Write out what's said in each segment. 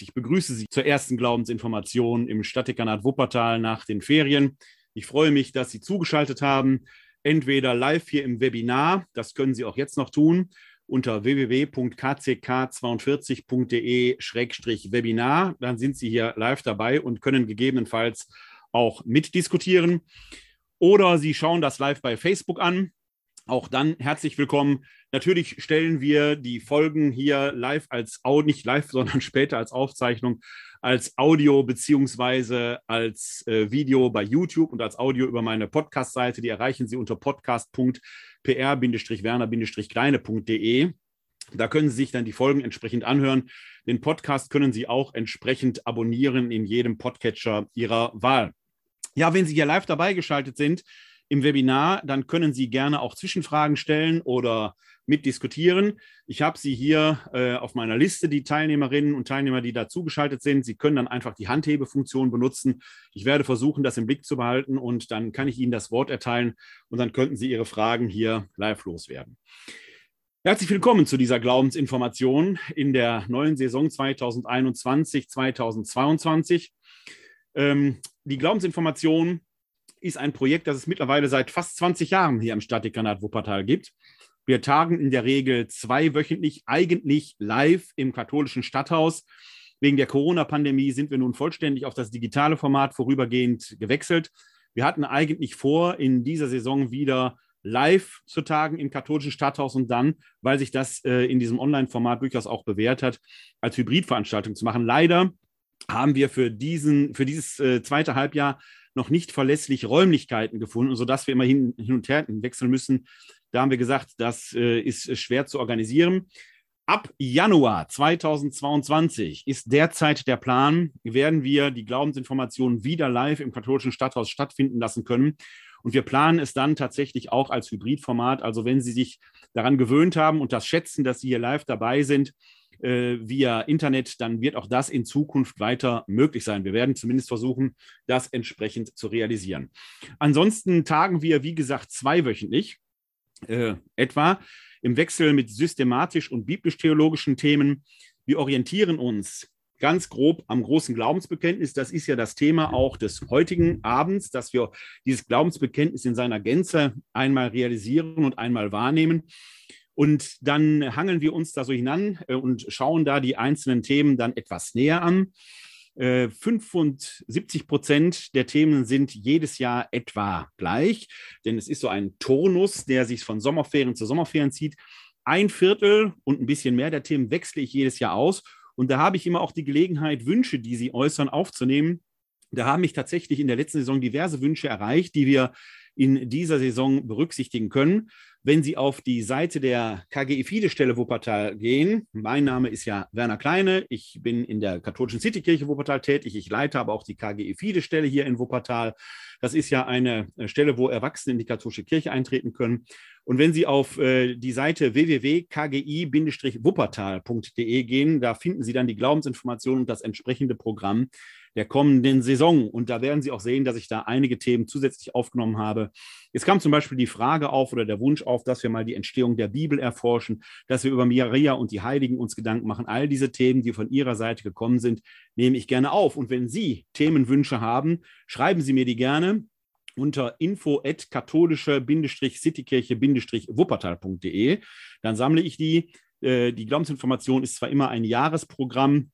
Ich begrüße Sie zur ersten Glaubensinformation im Stadtdekanat Wuppertal nach den Ferien. Ich freue mich, dass Sie zugeschaltet haben, entweder live hier im Webinar, das können Sie auch jetzt noch tun, unter www.kck42.de-webinar. Dann sind Sie hier live dabei und können gegebenenfalls auch mitdiskutieren. Oder Sie schauen das live bei Facebook an. Auch dann herzlich willkommen. Natürlich stellen wir die Folgen hier live als Audio, nicht live, sondern später als Aufzeichnung, als Audio beziehungsweise als äh, Video bei YouTube und als Audio über meine Podcast-Seite. Die erreichen Sie unter podcast.pr-werner-kleine.de. Da können Sie sich dann die Folgen entsprechend anhören. Den Podcast können Sie auch entsprechend abonnieren in jedem Podcatcher Ihrer Wahl. Ja, wenn Sie hier live dabei geschaltet sind, im Webinar, dann können Sie gerne auch Zwischenfragen stellen oder mitdiskutieren. Ich habe Sie hier äh, auf meiner Liste, die Teilnehmerinnen und Teilnehmer, die dazugeschaltet sind. Sie können dann einfach die Handhebefunktion benutzen. Ich werde versuchen, das im Blick zu behalten und dann kann ich Ihnen das Wort erteilen und dann könnten Sie Ihre Fragen hier live loswerden. Herzlich willkommen zu dieser Glaubensinformation in der neuen Saison 2021-2022. Ähm, die Glaubensinformation ist ein Projekt, das es mittlerweile seit fast 20 Jahren hier im Stadtdekanat Wuppertal gibt. Wir tagen in der Regel zweiwöchentlich, eigentlich live im katholischen Stadthaus. Wegen der Corona-Pandemie sind wir nun vollständig auf das digitale Format vorübergehend gewechselt. Wir hatten eigentlich vor, in dieser Saison wieder live zu tagen im katholischen Stadthaus und dann, weil sich das äh, in diesem Online-Format durchaus auch bewährt hat, als Hybridveranstaltung zu machen. Leider haben wir für, diesen, für dieses äh, zweite Halbjahr noch nicht verlässlich Räumlichkeiten gefunden, sodass wir immer hin, hin und her wechseln müssen. Da haben wir gesagt, das äh, ist schwer zu organisieren. Ab Januar 2022 ist derzeit der Plan, werden wir die Glaubensinformationen wieder live im katholischen Stadthaus stattfinden lassen können. Und wir planen es dann tatsächlich auch als Hybridformat. Also wenn Sie sich daran gewöhnt haben und das schätzen, dass Sie hier live dabei sind, äh, via Internet, dann wird auch das in Zukunft weiter möglich sein. Wir werden zumindest versuchen, das entsprechend zu realisieren. Ansonsten tagen wir, wie gesagt, zweiwöchentlich äh, etwa im Wechsel mit systematisch und biblisch-theologischen Themen. Wir orientieren uns ganz grob am großen Glaubensbekenntnis. Das ist ja das Thema auch des heutigen Abends, dass wir dieses Glaubensbekenntnis in seiner Gänze einmal realisieren und einmal wahrnehmen. Und dann hangeln wir uns da so hinan äh, und schauen da die einzelnen Themen dann etwas näher an. 75 äh, Prozent der Themen sind jedes Jahr etwa gleich, denn es ist so ein Turnus, der sich von Sommerferien zu Sommerferien zieht. Ein Viertel und ein bisschen mehr der Themen wechsle ich jedes Jahr aus. Und da habe ich immer auch die Gelegenheit, Wünsche, die Sie äußern, aufzunehmen. Da haben mich tatsächlich in der letzten Saison diverse Wünsche erreicht, die wir in dieser Saison berücksichtigen können. Wenn Sie auf die Seite der KGE Fide-Stelle Wuppertal gehen, mein Name ist ja Werner Kleine, ich bin in der katholischen Citykirche Wuppertal tätig, ich leite aber auch die KGE Fide-Stelle hier in Wuppertal. Das ist ja eine äh, Stelle, wo Erwachsene in die katholische Kirche eintreten können. Und wenn Sie auf äh, die Seite www.kgi-wuppertal.de gehen, da finden Sie dann die Glaubensinformationen und das entsprechende Programm der kommenden Saison. Und da werden Sie auch sehen, dass ich da einige Themen zusätzlich aufgenommen habe. Es kam zum Beispiel die Frage auf oder der Wunsch auf, dass wir mal die Entstehung der Bibel erforschen, dass wir über Maria und die Heiligen uns Gedanken machen. All diese Themen, die von Ihrer Seite gekommen sind, nehme ich gerne auf. Und wenn Sie Themenwünsche haben, schreiben Sie mir die gerne unter info at katholische-citykirche-wuppertal.de. Dann sammle ich die. Äh, die Glaubensinformation ist zwar immer ein Jahresprogramm,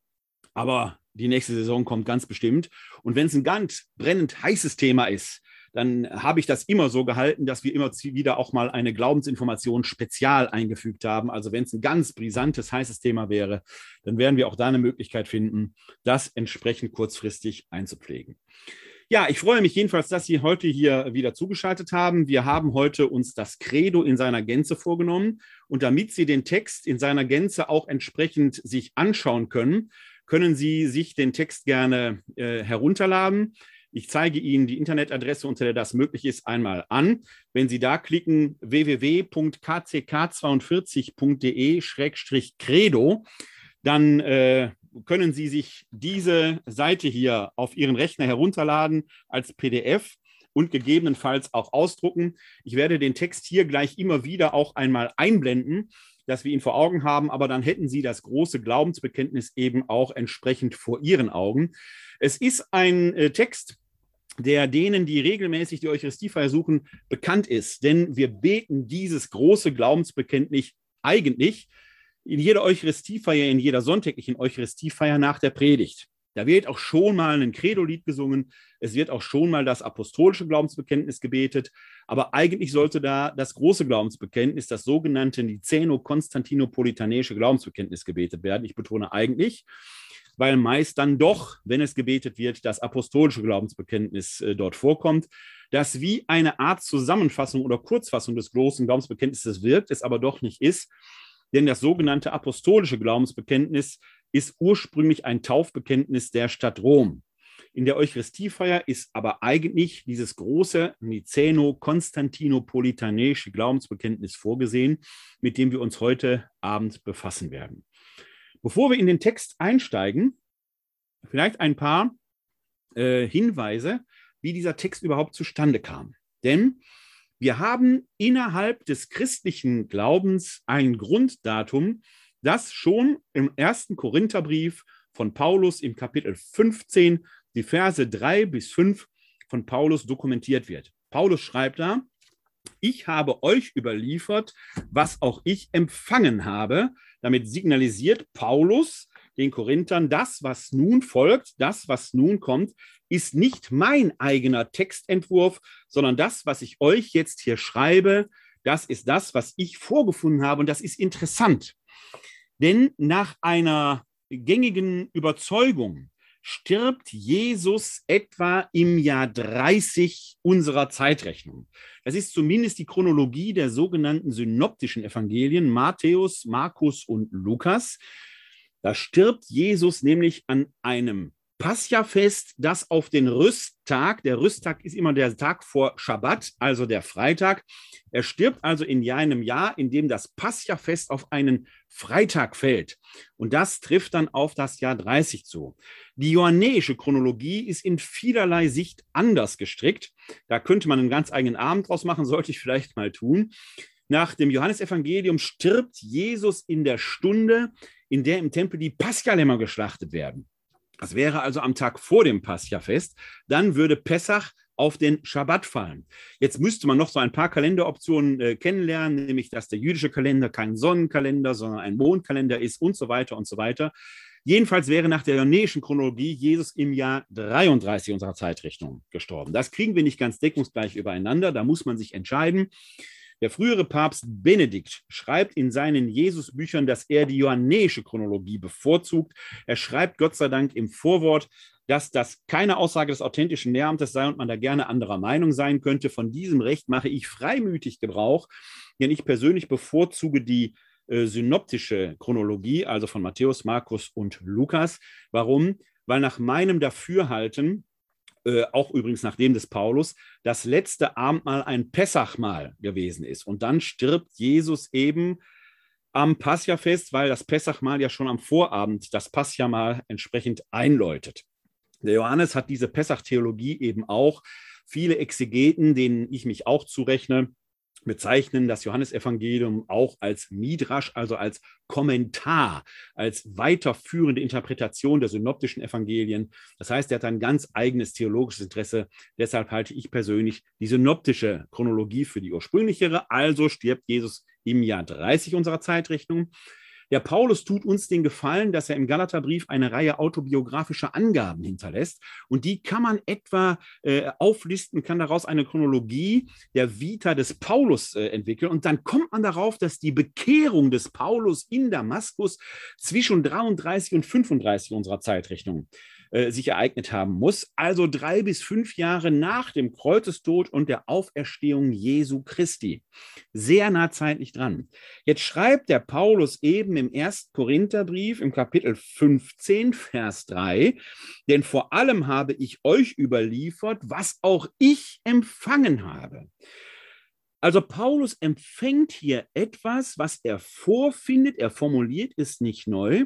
aber die nächste Saison kommt ganz bestimmt. Und wenn es ein ganz brennend heißes Thema ist, dann habe ich das immer so gehalten, dass wir immer wieder auch mal eine Glaubensinformation spezial eingefügt haben. Also wenn es ein ganz brisantes, heißes Thema wäre, dann werden wir auch da eine Möglichkeit finden, das entsprechend kurzfristig einzupflegen. Ja, ich freue mich jedenfalls, dass Sie heute hier wieder zugeschaltet haben. Wir haben heute uns das Credo in seiner Gänze vorgenommen. Und damit Sie den Text in seiner Gänze auch entsprechend sich anschauen können, können Sie sich den Text gerne äh, herunterladen. Ich zeige Ihnen die Internetadresse, unter der das möglich ist, einmal an. Wenn Sie da klicken, www.kck42.de-credo, dann äh, können Sie sich diese Seite hier auf Ihren Rechner herunterladen als PDF und gegebenenfalls auch ausdrucken. Ich werde den Text hier gleich immer wieder auch einmal einblenden dass wir ihn vor Augen haben, aber dann hätten Sie das große Glaubensbekenntnis eben auch entsprechend vor Ihren Augen. Es ist ein äh, Text, der denen, die regelmäßig die Eucharistiefeier suchen, bekannt ist. Denn wir beten dieses große Glaubensbekenntnis eigentlich in jeder Eucharistiefeier, in jeder sonntäglichen Eucharistiefeier nach der Predigt. Da wird auch schon mal ein Credo-Lied gesungen. Es wird auch schon mal das apostolische Glaubensbekenntnis gebetet. Aber eigentlich sollte da das große Glaubensbekenntnis, das sogenannte Niceno-Konstantinopolitanische Glaubensbekenntnis gebetet werden. Ich betone eigentlich, weil meist dann doch, wenn es gebetet wird, das apostolische Glaubensbekenntnis äh, dort vorkommt, das wie eine Art Zusammenfassung oder Kurzfassung des großen Glaubensbekenntnisses wirkt, es aber doch nicht ist. Denn das sogenannte apostolische Glaubensbekenntnis ist ursprünglich ein Taufbekenntnis der Stadt Rom. In der Eucharistiefeier ist aber eigentlich dieses große Niceno-Konstantinopolitanische Glaubensbekenntnis vorgesehen, mit dem wir uns heute Abend befassen werden. Bevor wir in den Text einsteigen, vielleicht ein paar äh, Hinweise, wie dieser Text überhaupt zustande kam. Denn wir haben innerhalb des christlichen Glaubens ein Grunddatum, das schon im ersten Korintherbrief von Paulus im Kapitel 15, die Verse 3 bis 5 von Paulus dokumentiert wird. Paulus schreibt da, ich habe euch überliefert, was auch ich empfangen habe. Damit signalisiert Paulus den Korinthern, das, was nun folgt, das, was nun kommt, ist nicht mein eigener Textentwurf, sondern das, was ich euch jetzt hier schreibe, das ist das, was ich vorgefunden habe. Und das ist interessant. Denn nach einer gängigen Überzeugung stirbt Jesus etwa im Jahr 30 unserer Zeitrechnung. Das ist zumindest die Chronologie der sogenannten synoptischen Evangelien Matthäus, Markus und Lukas. Da stirbt Jesus nämlich an einem Pascha-Fest, das auf den Rüsttag, der Rüsttag ist immer der Tag vor Schabbat, also der Freitag. Er stirbt also in einem Jahr, in dem das Pascha-Fest auf einen Freitag fällt. Und das trifft dann auf das Jahr 30 zu. Die johannäische Chronologie ist in vielerlei Sicht anders gestrickt. Da könnte man einen ganz eigenen Abend draus machen, sollte ich vielleicht mal tun. Nach dem Johannesevangelium stirbt Jesus in der Stunde, in der im Tempel die Paschalämmer geschlachtet werden. Das wäre also am Tag vor dem Pascha-Fest. Dann würde Pessach auf den Schabbat fallen. Jetzt müsste man noch so ein paar Kalenderoptionen äh, kennenlernen, nämlich dass der jüdische Kalender kein Sonnenkalender, sondern ein Mondkalender ist und so weiter und so weiter. Jedenfalls wäre nach der ionäischen Chronologie Jesus im Jahr 33 unserer Zeitrechnung gestorben. Das kriegen wir nicht ganz deckungsgleich übereinander, da muss man sich entscheiden. Der frühere Papst Benedikt schreibt in seinen Jesusbüchern, dass er die johannäische Chronologie bevorzugt. Er schreibt Gott sei Dank im Vorwort, dass das keine Aussage des authentischen Lehramtes sei und man da gerne anderer Meinung sein könnte. Von diesem Recht mache ich freimütig Gebrauch, denn ich persönlich bevorzuge die äh, synoptische Chronologie, also von Matthäus, Markus und Lukas. Warum? Weil nach meinem Dafürhalten äh, auch übrigens nach dem des Paulus, das letzte Abendmahl ein Pessachmahl gewesen ist. Und dann stirbt Jesus eben am Paschafest, weil das Pessachmahl ja schon am Vorabend das Paschamahl entsprechend einläutet. Der Johannes hat diese Pessach-Theologie eben auch. Viele Exegeten, denen ich mich auch zurechne, bezeichnen das Johannesevangelium auch als Midrasch, also als Kommentar, als weiterführende Interpretation der synoptischen Evangelien. Das heißt, er hat ein ganz eigenes theologisches Interesse. Deshalb halte ich persönlich die synoptische Chronologie für die ursprünglichere. Also stirbt Jesus im Jahr 30 unserer Zeitrechnung. Der Paulus tut uns den Gefallen, dass er im Galaterbrief eine Reihe autobiografischer Angaben hinterlässt. Und die kann man etwa äh, auflisten, kann daraus eine Chronologie der Vita des Paulus äh, entwickeln. Und dann kommt man darauf, dass die Bekehrung des Paulus in Damaskus zwischen 33 und 35 unserer Zeitrechnung äh, sich ereignet haben muss, also drei bis fünf Jahre nach dem Kreuzestod und der Auferstehung Jesu Christi. Sehr nah zeitlich dran. Jetzt schreibt der Paulus eben im 1. Korintherbrief im Kapitel 15, Vers 3, denn vor allem habe ich euch überliefert, was auch ich empfangen habe Also Paulus empfängt hier etwas, was er vorfindet. Er formuliert es nicht neu.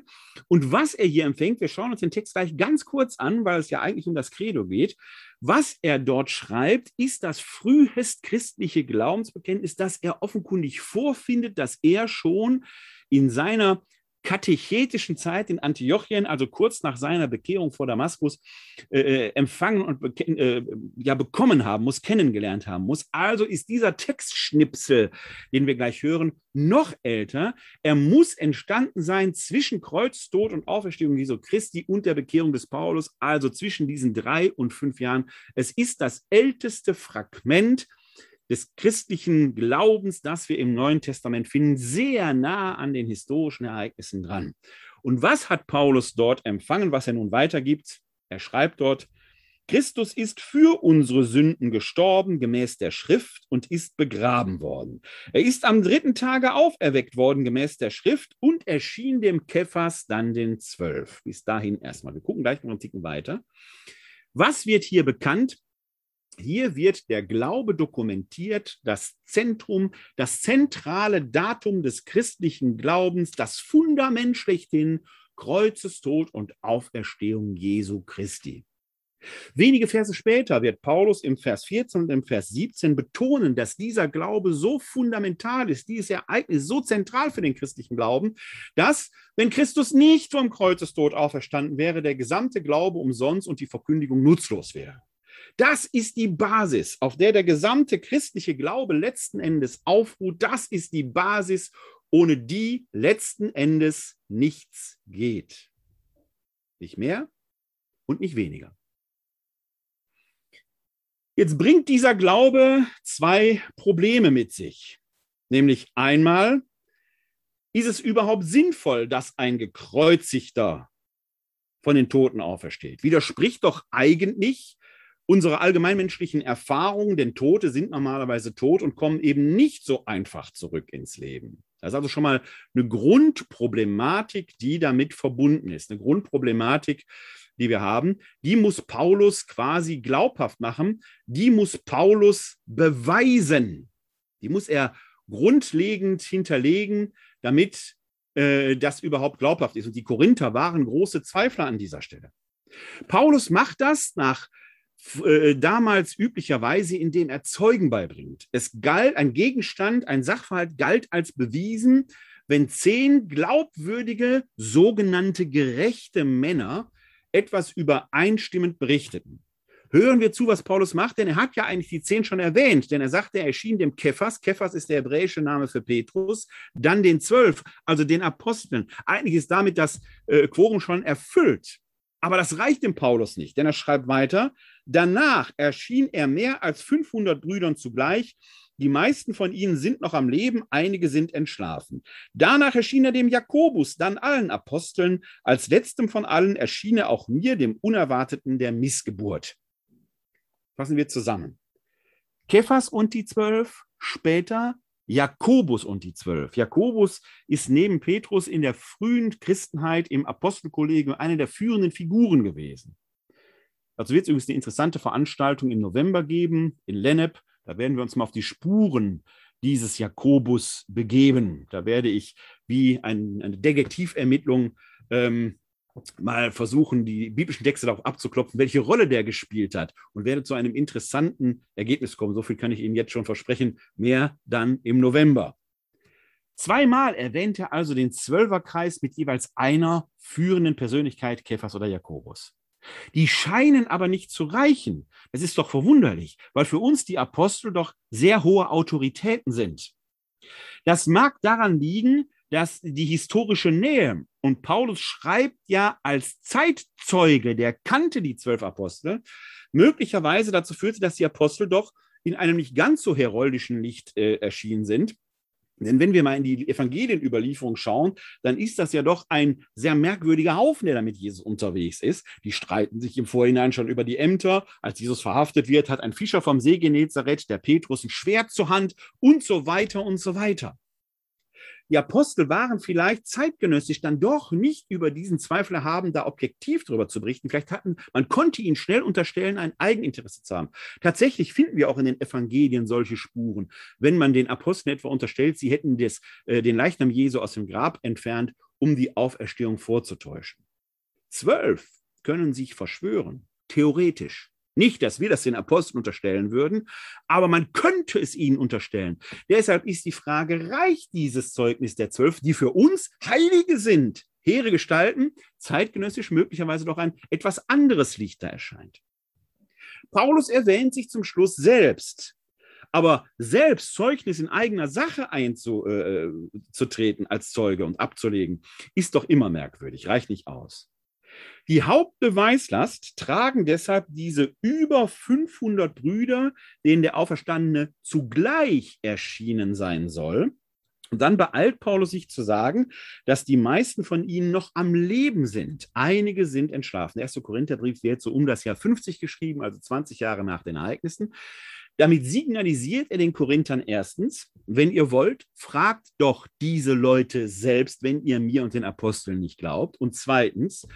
Und was er hier empfängt, wir schauen uns den Text gleich ganz kurz an, weil es ja eigentlich um das Credo geht. Was er dort schreibt, ist das frühest christliche Glaubensbekenntnis, das er offenkundig vorfindet, dass er schon in seiner katechetischen Zeit in Antiochien, also kurz nach seiner Bekehrung vor Damaskus, äh, äh empfangen und äh, ja, bekommen haben muss, kennengelernt haben muss. Also ist dieser Textschnipsel, den wir gleich hören, noch älter. Er muss entstanden sein zwischen Kreuztod und Auferstehung Jesu Christi und der Bekehrung des Paulus, also zwischen diesen drei und fünf Jahren. Es ist das älteste Fragment des christlichen Glaubens, das wir im Neuen Testament finden, sehr nah an den historischen Ereignissen dran. Und was hat Paulus dort empfangen, was er nun weitergibt? Er schreibt dort, Christus ist für unsere Sünden gestorben, gemäß der Schrift, und ist begraben worden. Er ist am dritten Tage auferweckt worden, gemäß der Schrift, und erschien dem Kephas dann den Zwölf. Bis dahin erstmal. Wir gucken gleich noch einen Ticken weiter. Was wird hier bekannt? Hier wird der Glaube dokumentiert, das Zentrum, das zentrale Datum des christlichen Glaubens, das Fundament schlechthin, Kreuzestod und Auferstehung Jesu Christi. Wenige Verse später wird Paulus im Vers 14 und im Vers 17 betonen, dass dieser Glaube so fundamental ist, dieses Ereignis so zentral für den christlichen Glauben, dass, wenn Christus nicht vom Kreuzestod auferstanden wäre, der gesamte Glaube umsonst und die Verkündigung nutzlos wäre. Das ist die Basis, auf der der gesamte christliche Glaube letzten Endes aufruht. Das ist die Basis, ohne die letzten Endes nichts geht. Nicht mehr und nicht weniger. Jetzt bringt dieser Glaube zwei Probleme mit sich. Nämlich einmal, ist es überhaupt sinnvoll, dass ein gekreuzigter von den Toten aufersteht? Widerspricht doch eigentlich unsere allgemeinmenschlichen Erfahrungen, denn Tote sind normalerweise tot und kommen eben nicht so einfach zurück ins Leben. Das ist also schon mal eine Grundproblematik, die damit verbunden ist. Eine Grundproblematik, die wir haben, die muss Paulus quasi glaubhaft machen, die muss Paulus beweisen. Die muss er grundlegend hinterlegen, damit äh, das überhaupt glaubhaft ist. Und die Korinther waren große Zweifler an dieser Stelle. Paulus macht das nach äh, damals üblicherweise, indem er Zeugen beibringt. Es galt, ein Gegenstand, ein Sachverhalt galt als bewiesen, wenn zehn glaubwürdige, sogenannte gerechte Männer etwas übereinstimmend berichteten. Hören wir zu, was Paulus macht, denn er hat ja eigentlich die zehn schon erwähnt, denn er sagte, er erschien dem Kephas, Kephas ist der hebräische Name für Petrus, dann den zwölf, also den Aposteln. Eigentlich ist damit das äh, Quorum schon erfüllt. Aber das reicht dem Paulus nicht, denn er schreibt weiter, danach erschien er mehr als 500 Brüdern zugleich, die meisten von ihnen sind noch am Leben, einige sind entschlafen. Danach erschien er dem Jakobus, dann allen Aposteln, als letztem von allen erschien er auch mir, dem Unerwarteten der Missgeburt. Fassen wir zusammen. Kephas und die Zwölf, später Jakobus und die Zwölf. Jakobus ist neben Petrus in der frühen Christenheit im Apostelkollegium eine der führenden Figuren gewesen. Dazu wird es übrigens eine interessante Veranstaltung im November geben in Lennep. Da werden wir uns mal auf die Spuren dieses Jakobus begeben. Da werde ich wie ein, eine Detektivermittlung ähm, mal versuchen, die biblischen Texte darauf abzuklopfen, welche Rolle der gespielt hat und werde zu einem interessanten Ergebnis kommen. So viel kann ich Ihnen jetzt schon versprechen. Mehr dann im November. Zweimal erwähnt er also den Zwölferkreis mit jeweils einer führenden Persönlichkeit, Kephas oder Jakobus. Die scheinen aber nicht zu reichen. Das ist doch verwunderlich, weil für uns die Apostel doch sehr hohe Autoritäten sind. Das mag daran liegen, dass die historische Nähe, und Paulus schreibt ja als Zeitzeuge, der kannte die zwölf Apostel, möglicherweise dazu führte, dass die Apostel doch in einem nicht ganz so heroldischen Licht äh, erschienen sind. Denn wenn wir mal in die Evangelienüberlieferung schauen, dann ist das ja doch ein sehr merkwürdiger Haufen, der da mit Jesus unterwegs ist. Die streiten sich im Vorhinein schon über die Ämter. Als Jesus verhaftet wird, hat ein Fischer vom See Genezareth, der Petrus, ein Schwert zur Hand und so weiter und so weiter. Die Apostel waren vielleicht zeitgenössisch dann doch nicht über diesen Zweifel haben, da objektiv darüber zu berichten. Vielleicht hatten, man konnte ihnen schnell unterstellen, ein Eigeninteresse zu haben. Tatsächlich finden wir auch in den Evangelien solche Spuren. Wenn man den Aposteln etwa unterstellt, sie hätten des, äh, den Leichnam Jesu aus dem Grab entfernt, um die Auferstehung vorzutäuschen. Zwölf können sich verschwören, theoretisch. Nicht, dass wir das den Aposteln unterstellen würden, aber man könnte es ihnen unterstellen. Deshalb ist die Frage, reicht dieses Zeugnis der Zwölf, die für uns Heilige sind, hehre Gestalten, zeitgenössisch möglicherweise doch ein etwas anderes Licht da erscheint? Paulus erwähnt sich zum Schluss selbst. Aber selbst Zeugnis in eigener Sache einzutreten äh, als Zeuge und abzulegen, ist doch immer merkwürdig, reicht nicht aus. Die Hauptbeweislast tragen deshalb diese über 500 Brüder, denen der Auferstandene zugleich erschienen sein soll. Und dann beeilt Paulus sich zu sagen, dass die meisten von ihnen noch am Leben sind. Einige sind entschlafen. Der erste Korintherbrief wird so um das Jahr 50 geschrieben, also 20 Jahre nach den Ereignissen. Damit signalisiert er den Korinthern erstens, wenn ihr wollt, fragt doch diese Leute selbst, wenn ihr mir und den Aposteln nicht glaubt. Und zweitens,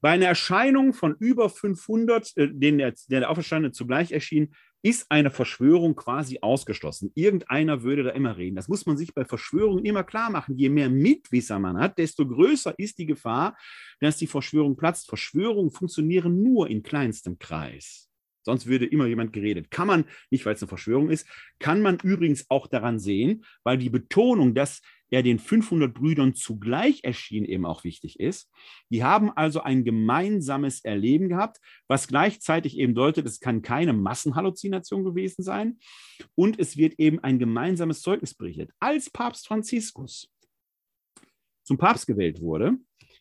bei einer Erscheinung von über 500, äh, denen der, der Auferstandene zugleich erschien, ist eine Verschwörung quasi ausgeschlossen. Irgendeiner würde da immer reden. Das muss man sich bei Verschwörungen immer klar machen. Je mehr Mitwisser man hat, desto größer ist die Gefahr, dass die Verschwörung platzt. Verschwörungen funktionieren nur in kleinstem Kreis. Sonst würde immer jemand geredet. Kann man, nicht weil es eine Verschwörung ist, kann man übrigens auch daran sehen, weil die Betonung, dass er den 500 Brüdern zugleich erschien, eben auch wichtig ist. Die haben also ein gemeinsames Erleben gehabt, was gleichzeitig eben deutet, es kann keine Massenhalluzination gewesen sein und es wird eben ein gemeinsames Zeugnis berichtet. Als Papst Franziskus zum Papst gewählt wurde,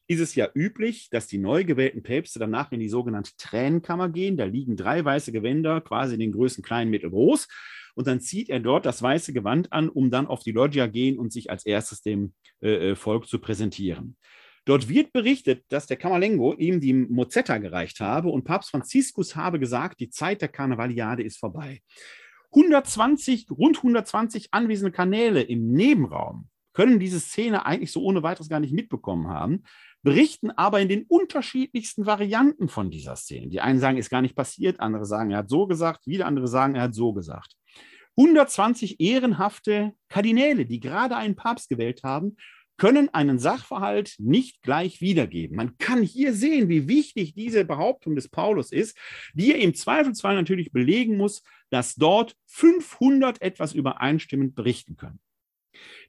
ist es ja üblich, dass die neu gewählten Päpste danach in die sogenannte Tränenkammer gehen. Da liegen drei weiße Gewänder, quasi in den Größen klein, mittel, groß und dann zieht er dort das weiße Gewand an, um dann auf die Loggia gehen und sich als erstes dem äh, äh, Volk zu präsentieren. Dort wird berichtet, dass der Kamalengo ihm die Mozetta gereicht habe und Papst Franziskus habe gesagt, die Zeit der Karnevaliade ist vorbei. 120, rund 120 anwesende Kanäle im Nebenraum können diese Szene eigentlich so ohne weiteres gar nicht mitbekommen haben, berichten aber in den unterschiedlichsten Varianten von dieser Szene. Die einen sagen, ist gar nicht passiert, andere sagen, er hat so gesagt, wieder andere sagen, er hat so gesagt. 120 ehrenhafte Kardinäle, die gerade einen Papst gewählt haben, können einen Sachverhalt nicht gleich wiedergeben. Man kann hier sehen, wie wichtig diese Behauptung des Paulus ist, die er im Zweifelsfall natürlich belegen muss, dass dort 500 etwas übereinstimmend berichten können.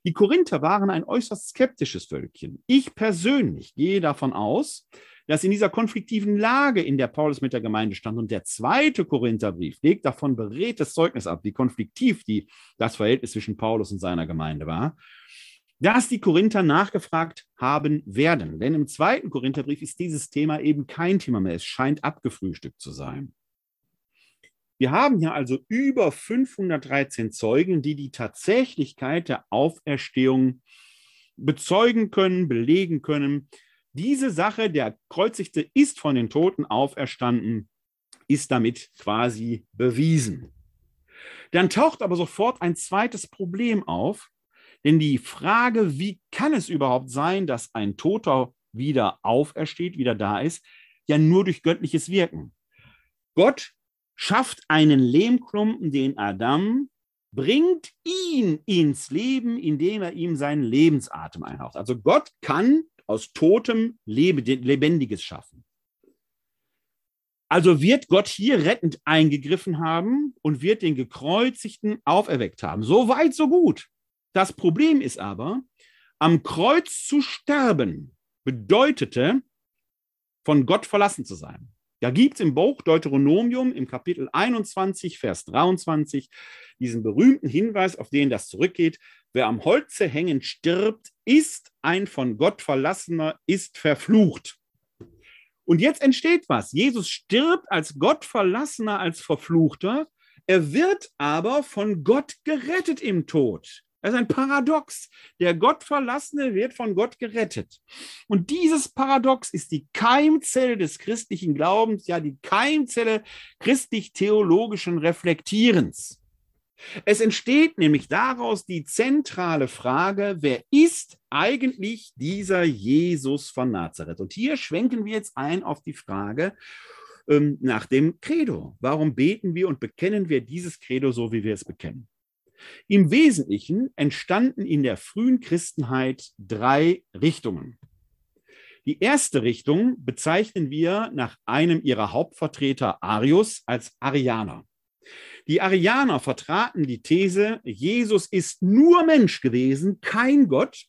Die Korinther waren ein äußerst skeptisches Völkchen. Ich persönlich gehe davon aus, dass in dieser konfliktiven Lage, in der Paulus mit der Gemeinde stand, und der zweite Korintherbrief legt davon beredtes Zeugnis ab, wie konfliktiv die, das Verhältnis zwischen Paulus und seiner Gemeinde war, dass die Korinther nachgefragt haben werden. Denn im zweiten Korintherbrief ist dieses Thema eben kein Thema mehr. Es scheint abgefrühstückt zu sein. Wir haben hier also über 513 Zeugen, die die Tatsächlichkeit der Auferstehung bezeugen können, belegen können. Diese Sache, der Kreuzigte ist von den Toten auferstanden, ist damit quasi bewiesen. Dann taucht aber sofort ein zweites Problem auf, denn die Frage, wie kann es überhaupt sein, dass ein Toter wieder aufersteht, wieder da ist, ja nur durch göttliches Wirken. Gott schafft einen Lehmklumpen, den Adam, bringt ihn ins Leben, indem er ihm seinen Lebensatem einhaucht. Also Gott kann aus Totem Lebendiges schaffen. Also wird Gott hier rettend eingegriffen haben und wird den Gekreuzigten auferweckt haben. So weit, so gut. Das Problem ist aber, am Kreuz zu sterben bedeutete, von Gott verlassen zu sein. Da gibt es im Buch Deuteronomium im Kapitel 21, Vers 23 diesen berühmten Hinweis, auf den das zurückgeht. Wer am Holze hängen stirbt, ist ein von Gott verlassener, ist verflucht. Und jetzt entsteht was. Jesus stirbt als Gott verlassener, als Verfluchter. Er wird aber von Gott gerettet im Tod. Das ist ein Paradox. Der Gottverlassene wird von Gott gerettet. Und dieses Paradox ist die Keimzelle des christlichen Glaubens, ja die Keimzelle christlich-theologischen Reflektierens. Es entsteht nämlich daraus die zentrale Frage, wer ist eigentlich dieser Jesus von Nazareth? Und hier schwenken wir jetzt ein auf die Frage ähm, nach dem Credo. Warum beten wir und bekennen wir dieses Credo so, wie wir es bekennen? Im Wesentlichen entstanden in der frühen Christenheit drei Richtungen. Die erste Richtung bezeichnen wir nach einem ihrer Hauptvertreter Arius als Arianer. Die Arianer vertraten die These, Jesus ist nur Mensch gewesen, kein Gott,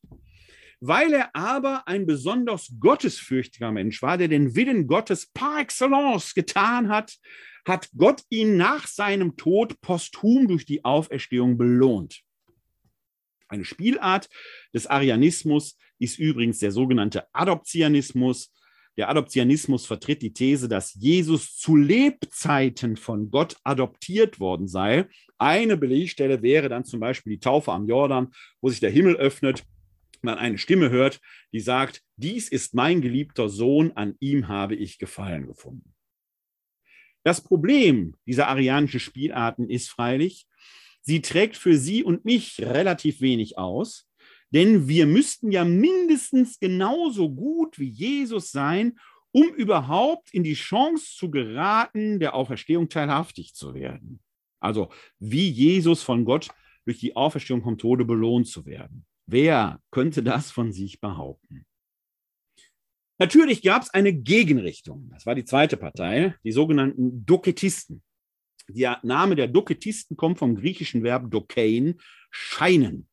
weil er aber ein besonders gottesfürchtiger Mensch war, der den Willen Gottes par excellence getan hat, hat Gott ihn nach seinem Tod posthum durch die Auferstehung belohnt. Eine Spielart des Arianismus ist übrigens der sogenannte Adoptionismus. Der Adoptionismus vertritt die These, dass Jesus zu Lebzeiten von Gott adoptiert worden sei. Eine Belegstelle wäre dann zum Beispiel die Taufe am Jordan, wo sich der Himmel öffnet, man eine Stimme hört, die sagt, dies ist mein geliebter Sohn, an ihm habe ich Gefallen gefunden. Das Problem dieser arianischen Spielarten ist freilich, sie trägt für Sie und mich relativ wenig aus, denn wir müssten ja mindestens genauso gut wie Jesus sein, um überhaupt in die Chance zu geraten, der Auferstehung teilhaftig zu werden. Also wie Jesus von Gott durch die Auferstehung vom Tode belohnt zu werden. Wer könnte das von sich behaupten? Natürlich gab es eine Gegenrichtung. Das war die zweite Partei, die sogenannten Doketisten. Der Name der Doketisten kommt vom griechischen Verb dokein, scheinen.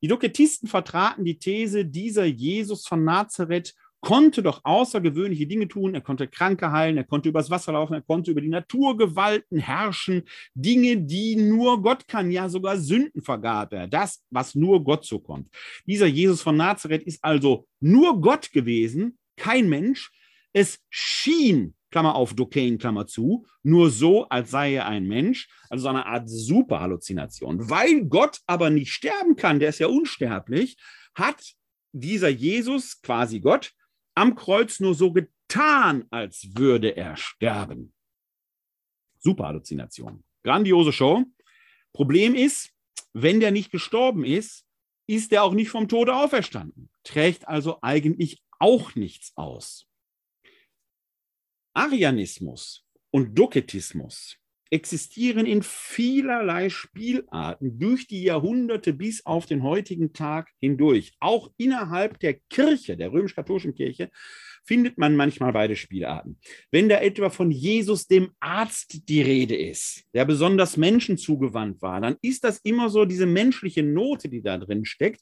Die Doketisten vertraten die These, dieser Jesus von Nazareth konnte doch außergewöhnliche Dinge tun. Er konnte Kranke heilen, er konnte übers Wasser laufen, er konnte über die Naturgewalten herrschen. Dinge, die nur Gott kann, ja sogar Sünden vergab er. Das, was nur Gott so kommt. Dieser Jesus von Nazareth ist also nur Gott gewesen, kein Mensch. Es schien, Klammer auf, Dokain, Klammer zu, nur so, als sei er ein Mensch. Also so eine Art Superhalluzination. Weil Gott aber nicht sterben kann, der ist ja unsterblich, hat dieser Jesus, quasi Gott, am Kreuz nur so getan, als würde er sterben. Super Halluzination. Grandiose Show. Problem ist, wenn der nicht gestorben ist, ist er auch nicht vom Tode auferstanden. Trägt also eigentlich auch nichts aus. Arianismus und Doketismus existieren in vielerlei Spielarten durch die Jahrhunderte bis auf den heutigen Tag hindurch. Auch innerhalb der Kirche, der römisch-katholischen Kirche, findet man manchmal beide Spielarten. Wenn da etwa von Jesus dem Arzt die Rede ist, der besonders Menschen zugewandt war, dann ist das immer so diese menschliche Note, die da drin steckt.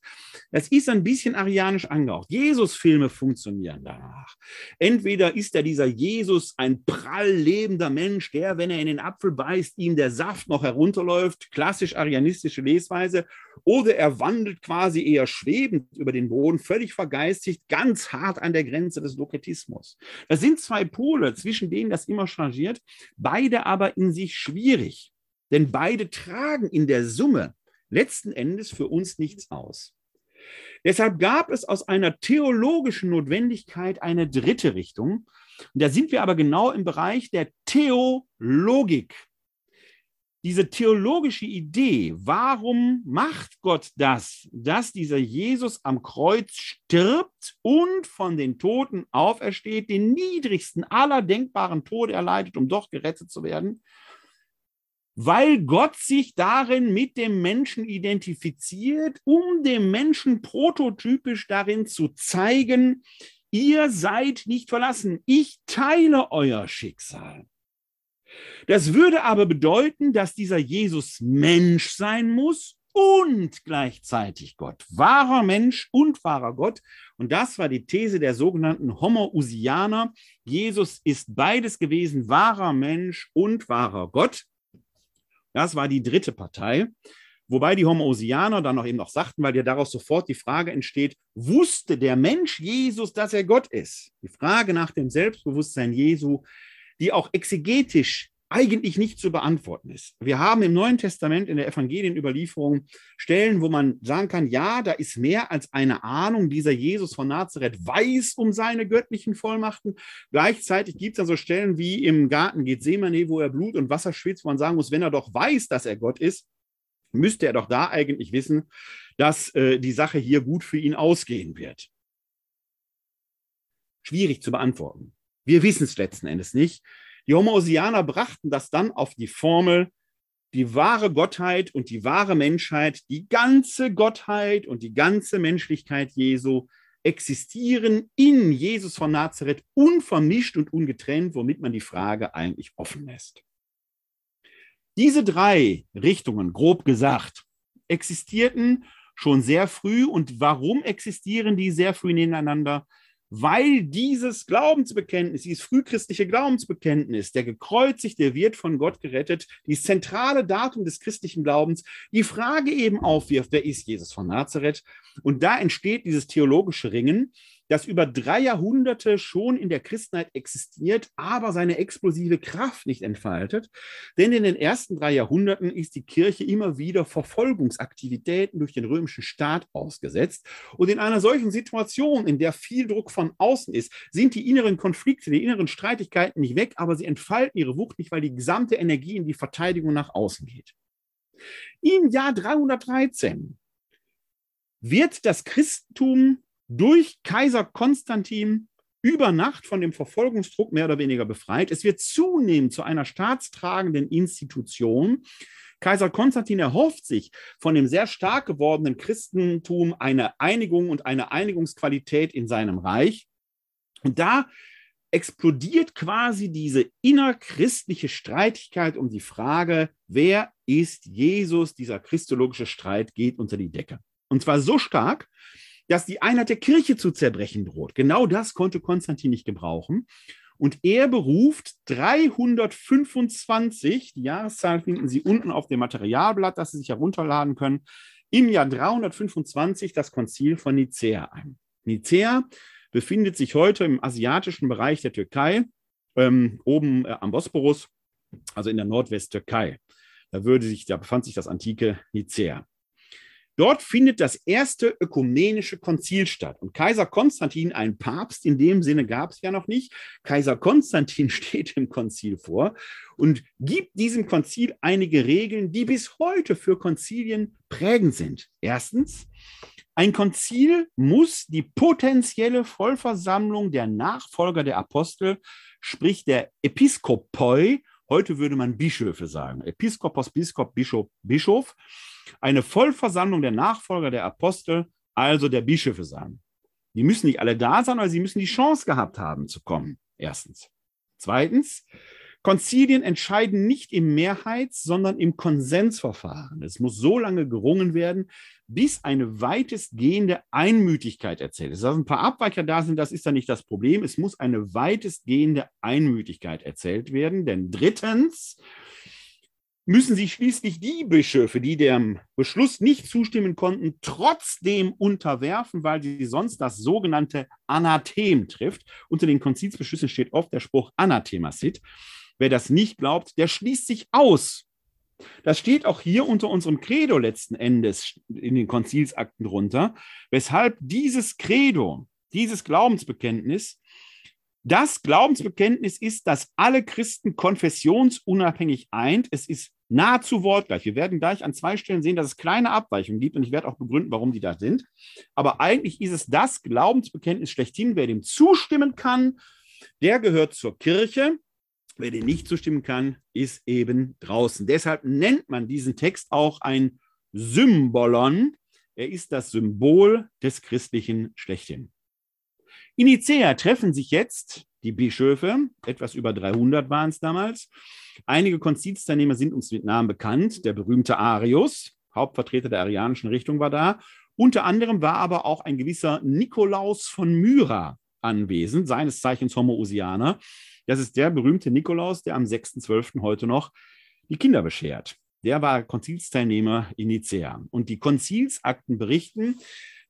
Das ist ein bisschen arianisch angehaucht. Jesus-Filme funktionieren danach. Entweder ist da dieser Jesus ein prall lebender Mensch, der, wenn er in den Apfel beißt, ihm der Saft noch herunterläuft, klassisch arianistische Lesweise, oder er wandelt quasi eher schwebend über den Boden, völlig vergeistigt, ganz hart an der Grenze des Loketismus. Das sind zwei Pole, zwischen denen das immer changiert, beide aber in sich schwierig, denn beide tragen in der Summe letzten Endes für uns nichts aus. Deshalb gab es aus einer theologischen Notwendigkeit eine dritte Richtung. Und da sind wir aber genau im Bereich der Theologik diese theologische Idee, warum macht Gott das, dass dieser Jesus am Kreuz stirbt und von den Toten aufersteht, den niedrigsten aller denkbaren Tode erleidet, um doch gerettet zu werden? Weil Gott sich darin mit dem Menschen identifiziert, um dem Menschen prototypisch darin zu zeigen, ihr seid nicht verlassen, ich teile euer Schicksal. Das würde aber bedeuten, dass dieser Jesus Mensch sein muss und gleichzeitig Gott. Wahrer Mensch und wahrer Gott. Und das war die These der sogenannten Homoousianer. Jesus ist beides gewesen, wahrer Mensch und wahrer Gott. Das war die dritte Partei. Wobei die Homoousianer dann noch eben noch sagten, weil ja daraus sofort die Frage entsteht, wusste der Mensch Jesus, dass er Gott ist? Die Frage nach dem Selbstbewusstsein Jesu die auch exegetisch eigentlich nicht zu beantworten ist. Wir haben im Neuen Testament in der Evangelienüberlieferung Stellen, wo man sagen kann, ja, da ist mehr als eine Ahnung, dieser Jesus von Nazareth weiß um seine göttlichen Vollmachten. Gleichzeitig gibt es also Stellen wie im Garten Gethsemane, wo er Blut und Wasser schwitzt, wo man sagen muss, wenn er doch weiß, dass er Gott ist, müsste er doch da eigentlich wissen, dass äh, die Sache hier gut für ihn ausgehen wird. Schwierig zu beantworten. Wir wissen es letzten Endes nicht. Die Homoousianer brachten das dann auf die Formel, die wahre Gottheit und die wahre Menschheit, die ganze Gottheit und die ganze Menschlichkeit Jesu existieren in Jesus von Nazareth unvermischt und ungetrennt, womit man die Frage eigentlich offen lässt. Diese drei Richtungen, grob gesagt, existierten schon sehr früh. Und warum existieren die sehr früh nebeneinander? Weil dieses Glaubensbekenntnis, dieses frühchristliche Glaubensbekenntnis, der gekreuzigte wird von Gott gerettet, die zentrale Datum des christlichen Glaubens, die Frage eben aufwirft, wer ist Jesus von Nazareth? Und da entsteht dieses theologische Ringen, das über drei Jahrhunderte schon in der Christenheit existiert, aber seine explosive Kraft nicht entfaltet. Denn in den ersten drei Jahrhunderten ist die Kirche immer wieder Verfolgungsaktivitäten durch den römischen Staat ausgesetzt. Und in einer solchen Situation, in der viel Druck von außen ist, sind die inneren Konflikte, die inneren Streitigkeiten nicht weg, aber sie entfalten ihre Wucht nicht, weil die gesamte Energie in die Verteidigung nach außen geht. Im Jahr 313 wird das Christentum durch Kaiser Konstantin über Nacht von dem Verfolgungsdruck mehr oder weniger befreit. Es wird zunehmend zu einer staatstragenden Institution. Kaiser Konstantin erhofft sich von dem sehr stark gewordenen Christentum eine Einigung und eine Einigungsqualität in seinem Reich. Und da explodiert quasi diese innerchristliche Streitigkeit um die Frage, wer ist Jesus? Dieser christologische Streit geht unter die Decke. Und zwar so stark, dass die Einheit der Kirche zu zerbrechen droht. Genau das konnte Konstantin nicht gebrauchen. Und er beruft 325, die Jahreszahl finden Sie unten auf dem Materialblatt, das Sie sich herunterladen können, im Jahr 325 das Konzil von Nicäa ein. Nicäa befindet sich heute im asiatischen Bereich der Türkei, ähm, oben äh, am Bosporus, also in der Nordwesttürkei. Da, würde sich, da befand sich das antike Nicäa. Dort findet das erste ökumenische Konzil statt. Und Kaiser Konstantin, ein Papst in dem Sinne gab es ja noch nicht, Kaiser Konstantin steht im Konzil vor und gibt diesem Konzil einige Regeln, die bis heute für Konzilien prägend sind. Erstens, ein Konzil muss die potenzielle Vollversammlung der Nachfolger der Apostel, sprich der Episkopoi, heute würde man Bischöfe sagen, Episkopos, Biskop, Bischof, Bischof, eine Vollversammlung der Nachfolger der Apostel, also der Bischöfe sein. Die müssen nicht alle da sein, aber sie müssen die Chance gehabt haben zu kommen. Erstens. Zweitens, Konzilien entscheiden nicht im Mehrheits-, sondern im Konsensverfahren. Es muss so lange gerungen werden, bis eine weitestgehende Einmütigkeit erzählt ist. Dass ein paar Abweicher da sind, das ist ja nicht das Problem. Es muss eine weitestgehende Einmütigkeit erzählt werden. Denn drittens, müssen sich schließlich die Bischöfe, die dem Beschluss nicht zustimmen konnten, trotzdem unterwerfen, weil sie sonst das sogenannte Anathem trifft. Unter den Konzilsbeschlüssen steht oft der Spruch Anathema sit. Wer das nicht glaubt, der schließt sich aus. Das steht auch hier unter unserem Credo letzten Endes in den Konzilsakten drunter, weshalb dieses Credo, dieses Glaubensbekenntnis das Glaubensbekenntnis ist, dass alle Christen konfessionsunabhängig eint. Es ist nahezu wortgleich. Wir werden gleich an zwei Stellen sehen, dass es kleine Abweichungen gibt und ich werde auch begründen, warum die da sind. Aber eigentlich ist es das Glaubensbekenntnis schlechthin. Wer dem zustimmen kann, der gehört zur Kirche. Wer dem nicht zustimmen kann, ist eben draußen. Deshalb nennt man diesen Text auch ein Symbolon. Er ist das Symbol des Christlichen schlechthin. In Nicea treffen sich jetzt die Bischöfe, etwas über 300 waren es damals. Einige Konzilsteilnehmer sind uns mit Namen bekannt. Der berühmte Arius, Hauptvertreter der arianischen Richtung, war da. Unter anderem war aber auch ein gewisser Nikolaus von Myra anwesend, seines Zeichens Homoousianer. Das ist der berühmte Nikolaus, der am 6.12. heute noch die Kinder beschert. Der war Konzilsteilnehmer in Nicea. Und die Konzilsakten berichten,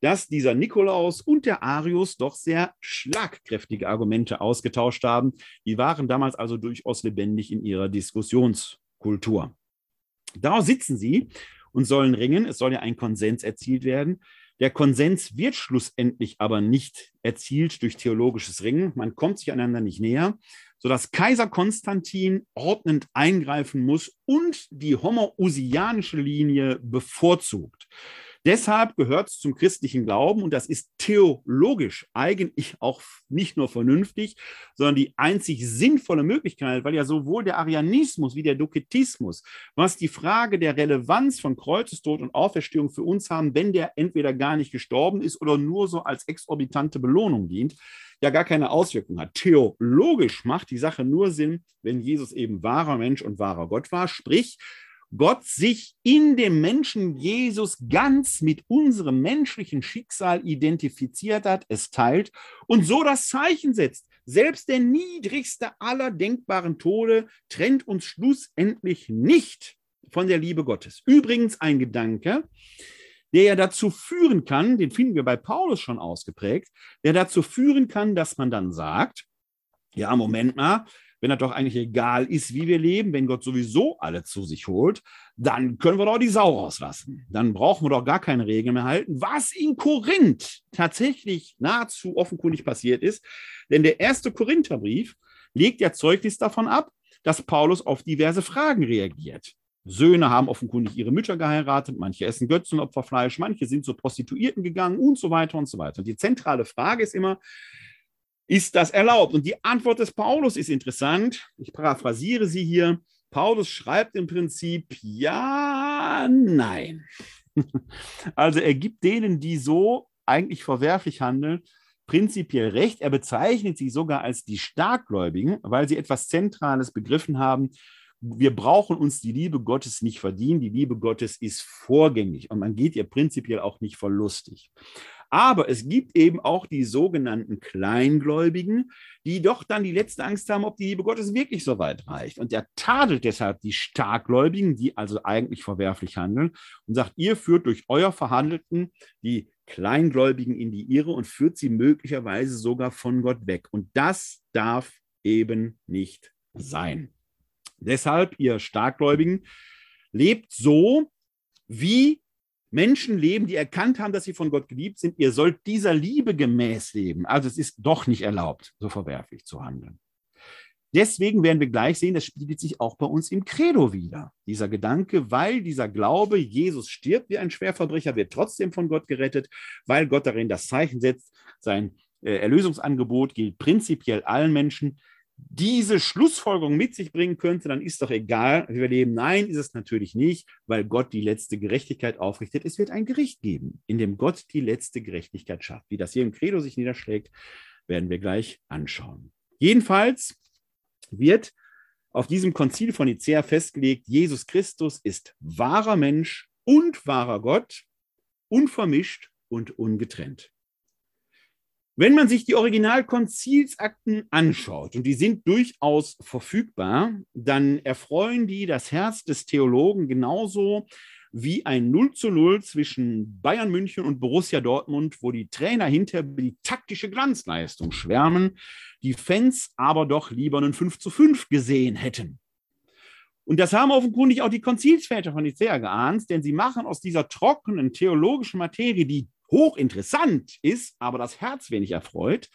dass dieser Nikolaus und der Arius doch sehr schlagkräftige Argumente ausgetauscht haben. Die waren damals also durchaus lebendig in ihrer Diskussionskultur. Da sitzen sie und sollen ringen. Es soll ja ein Konsens erzielt werden. Der Konsens wird schlussendlich aber nicht erzielt durch theologisches Ringen. Man kommt sich einander nicht näher, sodass Kaiser Konstantin ordnend eingreifen muss und die homoousianische Linie bevorzugt. Deshalb gehört es zum christlichen Glauben und das ist theologisch eigentlich auch nicht nur vernünftig, sondern die einzig sinnvolle Möglichkeit, weil ja sowohl der Arianismus wie der Doketismus, was die Frage der Relevanz von Kreuzestod und Auferstehung für uns haben, wenn der entweder gar nicht gestorben ist oder nur so als exorbitante Belohnung dient, ja gar keine Auswirkung hat. Theologisch macht die Sache nur Sinn, wenn Jesus eben wahrer Mensch und wahrer Gott war, sprich, Gott sich in dem Menschen Jesus ganz mit unserem menschlichen Schicksal identifiziert hat, es teilt und so das Zeichen setzt. Selbst der niedrigste aller denkbaren Tode trennt uns schlussendlich nicht von der Liebe Gottes. Übrigens ein Gedanke, der ja dazu führen kann, den finden wir bei Paulus schon ausgeprägt, der dazu führen kann, dass man dann sagt, ja, Moment mal, wenn das doch eigentlich egal ist, wie wir leben, wenn Gott sowieso alle zu sich holt, dann können wir doch die Sau rauslassen. Dann brauchen wir doch gar keine Regeln mehr halten, was in Korinth tatsächlich nahezu offenkundig passiert ist. Denn der erste Korintherbrief legt ja Zeugnis davon ab, dass Paulus auf diverse Fragen reagiert. Söhne haben offenkundig ihre Mütter geheiratet, manche essen Götzenopferfleisch, manche sind zu Prostituierten gegangen und so weiter und so weiter. Und die zentrale Frage ist immer, ist das erlaubt? Und die Antwort des Paulus ist interessant. Ich paraphrasiere sie hier. Paulus schreibt im Prinzip ja, nein. Also er gibt denen, die so eigentlich verwerflich handeln, prinzipiell recht. Er bezeichnet sie sogar als die Starkgläubigen, weil sie etwas Zentrales begriffen haben. Wir brauchen uns die Liebe Gottes nicht verdienen. Die Liebe Gottes ist vorgängig und man geht ihr prinzipiell auch nicht verlustig. Aber es gibt eben auch die sogenannten Kleingläubigen, die doch dann die letzte Angst haben, ob die Liebe Gottes wirklich so weit reicht. Und er tadelt deshalb die Starkgläubigen, die also eigentlich verwerflich handeln, und sagt, ihr führt durch euer Verhandelten die Kleingläubigen in die Irre und führt sie möglicherweise sogar von Gott weg. Und das darf eben nicht sein. Deshalb, ihr Starkgläubigen, lebt so, wie Menschen leben, die erkannt haben, dass sie von Gott geliebt sind. Ihr sollt dieser Liebe gemäß leben. Also es ist doch nicht erlaubt, so verwerflich zu handeln. Deswegen werden wir gleich sehen, das spiegelt sich auch bei uns im Credo wieder. Dieser Gedanke, weil dieser Glaube, Jesus stirbt wie ein Schwerverbrecher, wird trotzdem von Gott gerettet, weil Gott darin das Zeichen setzt, sein äh, Erlösungsangebot gilt prinzipiell allen Menschen diese Schlussfolgerung mit sich bringen könnte, dann ist doch egal, wie wir leben. Nein, ist es natürlich nicht, weil Gott die letzte Gerechtigkeit aufrichtet. Es wird ein Gericht geben, in dem Gott die letzte Gerechtigkeit schafft. Wie das hier im Credo sich niederschlägt, werden wir gleich anschauen. Jedenfalls wird auf diesem Konzil von Nicea festgelegt, Jesus Christus ist wahrer Mensch und wahrer Gott, unvermischt und ungetrennt. Wenn man sich die Originalkonzilsakten anschaut, und die sind durchaus verfügbar, dann erfreuen die das Herz des Theologen genauso wie ein 0 zu 0 zwischen Bayern München und Borussia Dortmund, wo die Trainer hinter die taktische Glanzleistung schwärmen, die Fans aber doch lieber einen 5 zu 5 gesehen hätten. Und das haben offenkundig auch die Konzilsväter von Nicea geahnt, denn sie machen aus dieser trockenen theologischen Materie, die hochinteressant ist, aber das Herz wenig erfreut,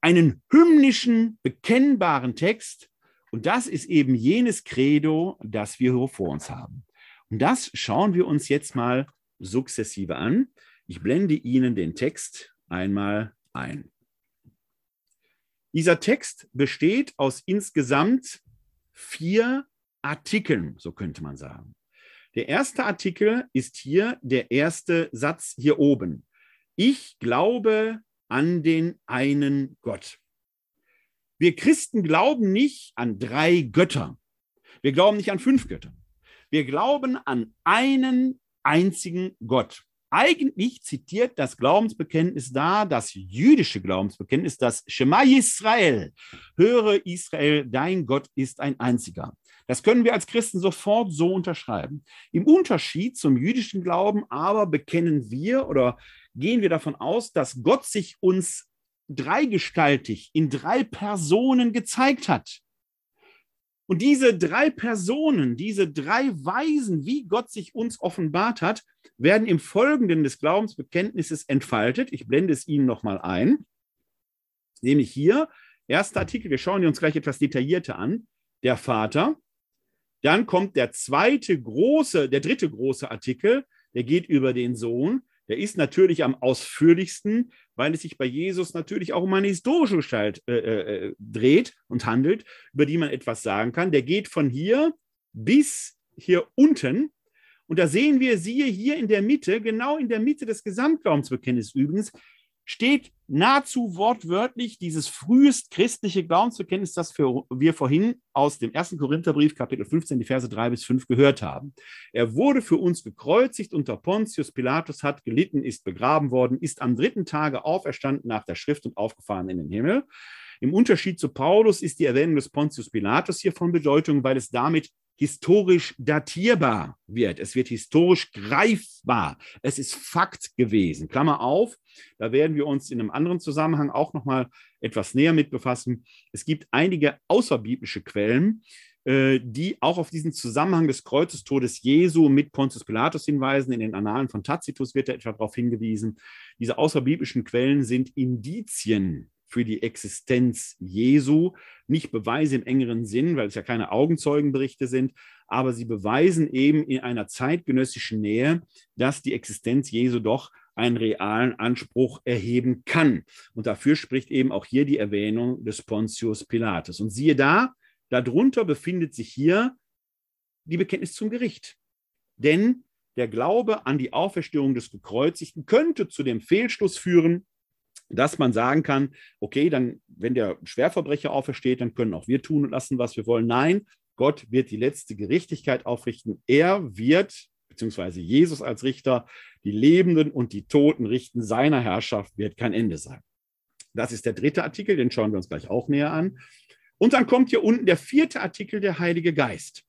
einen hymnischen, bekennbaren Text. Und das ist eben jenes Credo, das wir hier vor uns haben. Und das schauen wir uns jetzt mal sukzessive an. Ich blende Ihnen den Text einmal ein. Dieser Text besteht aus insgesamt vier Artikeln, so könnte man sagen. Der erste Artikel ist hier der erste Satz hier oben. Ich glaube an den einen Gott. Wir Christen glauben nicht an drei Götter. Wir glauben nicht an fünf Götter. Wir glauben an einen einzigen Gott. Eigentlich zitiert das Glaubensbekenntnis da das jüdische Glaubensbekenntnis, das Shema Israel. Höre Israel, dein Gott ist ein einziger. Das können wir als Christen sofort so unterschreiben. Im Unterschied zum jüdischen Glauben aber bekennen wir oder gehen wir davon aus, dass Gott sich uns dreigestaltig in drei Personen gezeigt hat. Und diese drei Personen, diese drei Weisen, wie Gott sich uns offenbart hat, werden im Folgenden des Glaubensbekenntnisses entfaltet. Ich blende es Ihnen nochmal ein. Nämlich hier Erster Artikel, wir schauen uns gleich etwas detaillierter an. Der Vater. Dann kommt der zweite große, der dritte große Artikel, der geht über den Sohn. Der ist natürlich am ausführlichsten, weil es sich bei Jesus natürlich auch um eine historische Gestalt äh, äh, dreht und handelt, über die man etwas sagen kann. Der geht von hier bis hier unten. Und da sehen wir, siehe hier in der Mitte, genau in der Mitte des Gesamtglaubensbekenntnisses übrigens, steht nahezu wortwörtlich dieses frühest christliche Glaubensbekenntnis, das wir vorhin aus dem ersten Korintherbrief, Kapitel 15, die Verse 3 bis 5 gehört haben. Er wurde für uns gekreuzigt unter Pontius Pilatus, hat gelitten, ist begraben worden, ist am dritten Tage auferstanden nach der Schrift und aufgefahren in den Himmel. Im Unterschied zu Paulus ist die Erwähnung des Pontius Pilatus hier von Bedeutung, weil es damit historisch datierbar wird. Es wird historisch greifbar. Es ist Fakt gewesen. Klammer auf, da werden wir uns in einem anderen Zusammenhang auch noch mal etwas näher mit befassen. Es gibt einige außerbiblische Quellen, äh, die auch auf diesen Zusammenhang des Kreuzestodes Jesu mit Pontius Pilatus hinweisen. In den Annalen von Tacitus wird da etwa darauf hingewiesen. Diese außerbiblischen Quellen sind Indizien für die Existenz Jesu. Nicht Beweise im engeren Sinn, weil es ja keine Augenzeugenberichte sind, aber sie beweisen eben in einer zeitgenössischen Nähe, dass die Existenz Jesu doch einen realen Anspruch erheben kann. Und dafür spricht eben auch hier die Erwähnung des Pontius Pilatus. Und siehe da, darunter befindet sich hier die Bekenntnis zum Gericht. Denn der Glaube an die Auferstehung des Gekreuzigten könnte zu dem Fehlschluss führen, dass man sagen kann, okay, dann, wenn der Schwerverbrecher aufersteht, dann können auch wir tun und lassen, was wir wollen. Nein, Gott wird die letzte Gerechtigkeit aufrichten. Er wird, beziehungsweise Jesus als Richter, die Lebenden und die Toten richten. Seiner Herrschaft wird kein Ende sein. Das ist der dritte Artikel, den schauen wir uns gleich auch näher an. Und dann kommt hier unten der vierte Artikel, der Heilige Geist.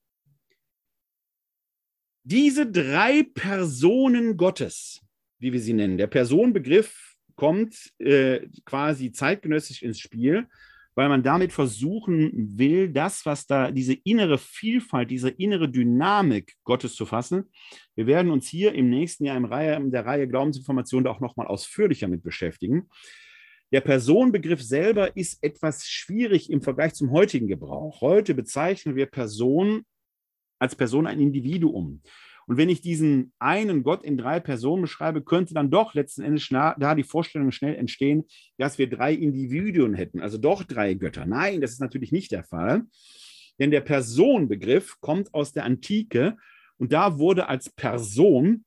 Diese drei Personen Gottes, wie wir sie nennen, der Personenbegriff kommt äh, quasi zeitgenössisch ins Spiel, weil man damit versuchen will, das, was da, diese innere Vielfalt, diese innere Dynamik Gottes zu fassen. Wir werden uns hier im nächsten Jahr im Reihe, in der Reihe Glaubensinformationen auch nochmal ausführlicher mit beschäftigen. Der Personenbegriff selber ist etwas schwierig im Vergleich zum heutigen Gebrauch. Heute bezeichnen wir Person als Person ein Individuum. Und wenn ich diesen einen Gott in drei Personen beschreibe, könnte dann doch letzten Endes da die Vorstellung schnell entstehen, dass wir drei Individuen hätten, also doch drei Götter. Nein, das ist natürlich nicht der Fall. Denn der Personenbegriff kommt aus der Antike und da wurde als Person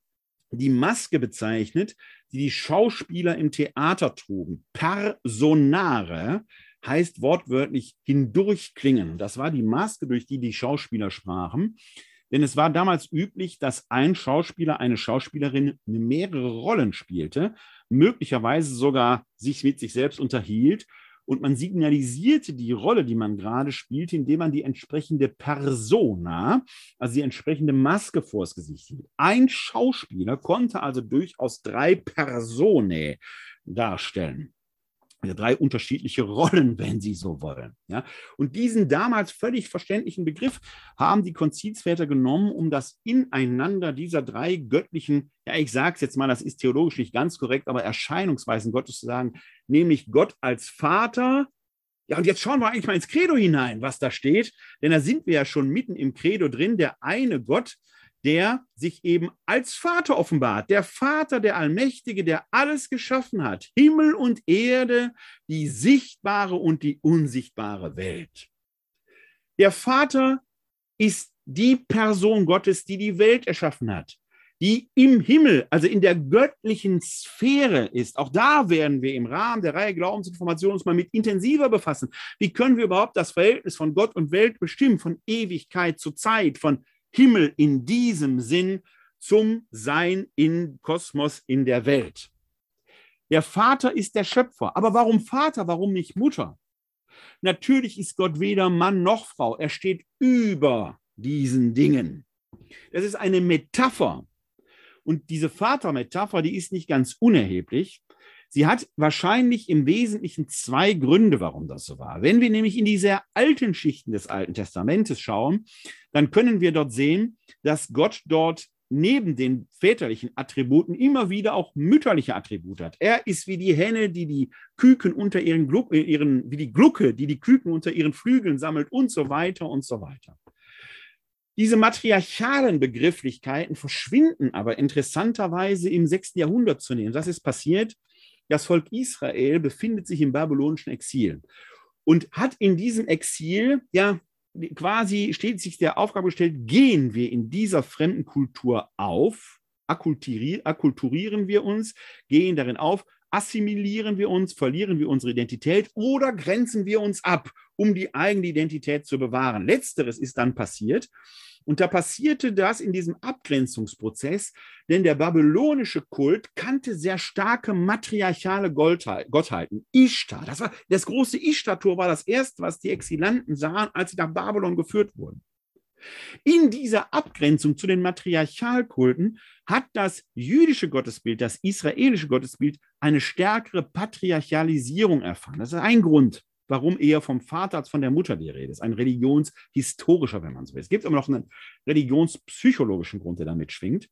die Maske bezeichnet, die die Schauspieler im Theater trugen. Personare heißt wortwörtlich hindurchklingen. Das war die Maske, durch die die Schauspieler sprachen. Denn es war damals üblich, dass ein Schauspieler, eine Schauspielerin mehrere Rollen spielte, möglicherweise sogar sich mit sich selbst unterhielt. Und man signalisierte die Rolle, die man gerade spielte, indem man die entsprechende Persona, also die entsprechende Maske vors Gesicht hielt. Ein Schauspieler konnte also durchaus drei Personae darstellen drei unterschiedliche Rollen, wenn Sie so wollen. Ja? Und diesen damals völlig verständlichen Begriff haben die Konzilsväter genommen, um das Ineinander dieser drei göttlichen, ja, ich sage es jetzt mal, das ist theologisch nicht ganz korrekt, aber Erscheinungsweisen Gottes zu sagen, nämlich Gott als Vater. Ja, und jetzt schauen wir eigentlich mal ins Credo hinein, was da steht, denn da sind wir ja schon mitten im Credo drin, der eine Gott, der sich eben als Vater offenbart. Der Vater, der Allmächtige, der alles geschaffen hat. Himmel und Erde, die sichtbare und die unsichtbare Welt. Der Vater ist die Person Gottes, die die Welt erschaffen hat, die im Himmel, also in der göttlichen Sphäre ist. Auch da werden wir im Rahmen der Reihe Glaubensinformationen uns mal mit intensiver befassen. Wie können wir überhaupt das Verhältnis von Gott und Welt bestimmen, von Ewigkeit zu Zeit, von Himmel in diesem Sinn zum Sein im Kosmos, in der Welt. Der Vater ist der Schöpfer. Aber warum Vater? Warum nicht Mutter? Natürlich ist Gott weder Mann noch Frau. Er steht über diesen Dingen. Das ist eine Metapher. Und diese Vatermetapher, die ist nicht ganz unerheblich. Sie hat wahrscheinlich im Wesentlichen zwei Gründe, warum das so war. Wenn wir nämlich in die sehr alten Schichten des Alten Testamentes schauen, dann können wir dort sehen, dass Gott dort neben den väterlichen Attributen immer wieder auch mütterliche Attribute hat. Er ist wie die Henne, die die Küken unter ihren, Gluck, äh, ihren wie die Glucke, die die Küken unter ihren Flügeln sammelt und so weiter und so weiter. Diese matriarchalen Begrifflichkeiten verschwinden aber interessanterweise im 6. Jahrhundert zunehmend. Das ist passiert. Das Volk Israel befindet sich im babylonischen Exil und hat in diesem Exil ja quasi steht sich der Aufgabe gestellt, gehen wir in dieser fremden Kultur auf, akkulturieren wir uns, gehen darin auf, assimilieren wir uns, verlieren wir unsere Identität oder grenzen wir uns ab, um die eigene Identität zu bewahren. Letzteres ist dann passiert. Und da passierte das in diesem Abgrenzungsprozess, denn der babylonische Kult kannte sehr starke matriarchale Gottheiten. Ishtar, das, war, das große Ishtar-Tor war das erste, was die Exilanten sahen, als sie nach Babylon geführt wurden. In dieser Abgrenzung zu den Matriarchalkulten hat das jüdische Gottesbild, das israelische Gottesbild eine stärkere Patriarchalisierung erfahren. Das ist ein Grund warum eher vom Vater als von der Mutter die Rede ist. Ein religionshistorischer, wenn man so will. Es gibt aber noch einen religionspsychologischen Grund, der damit schwingt.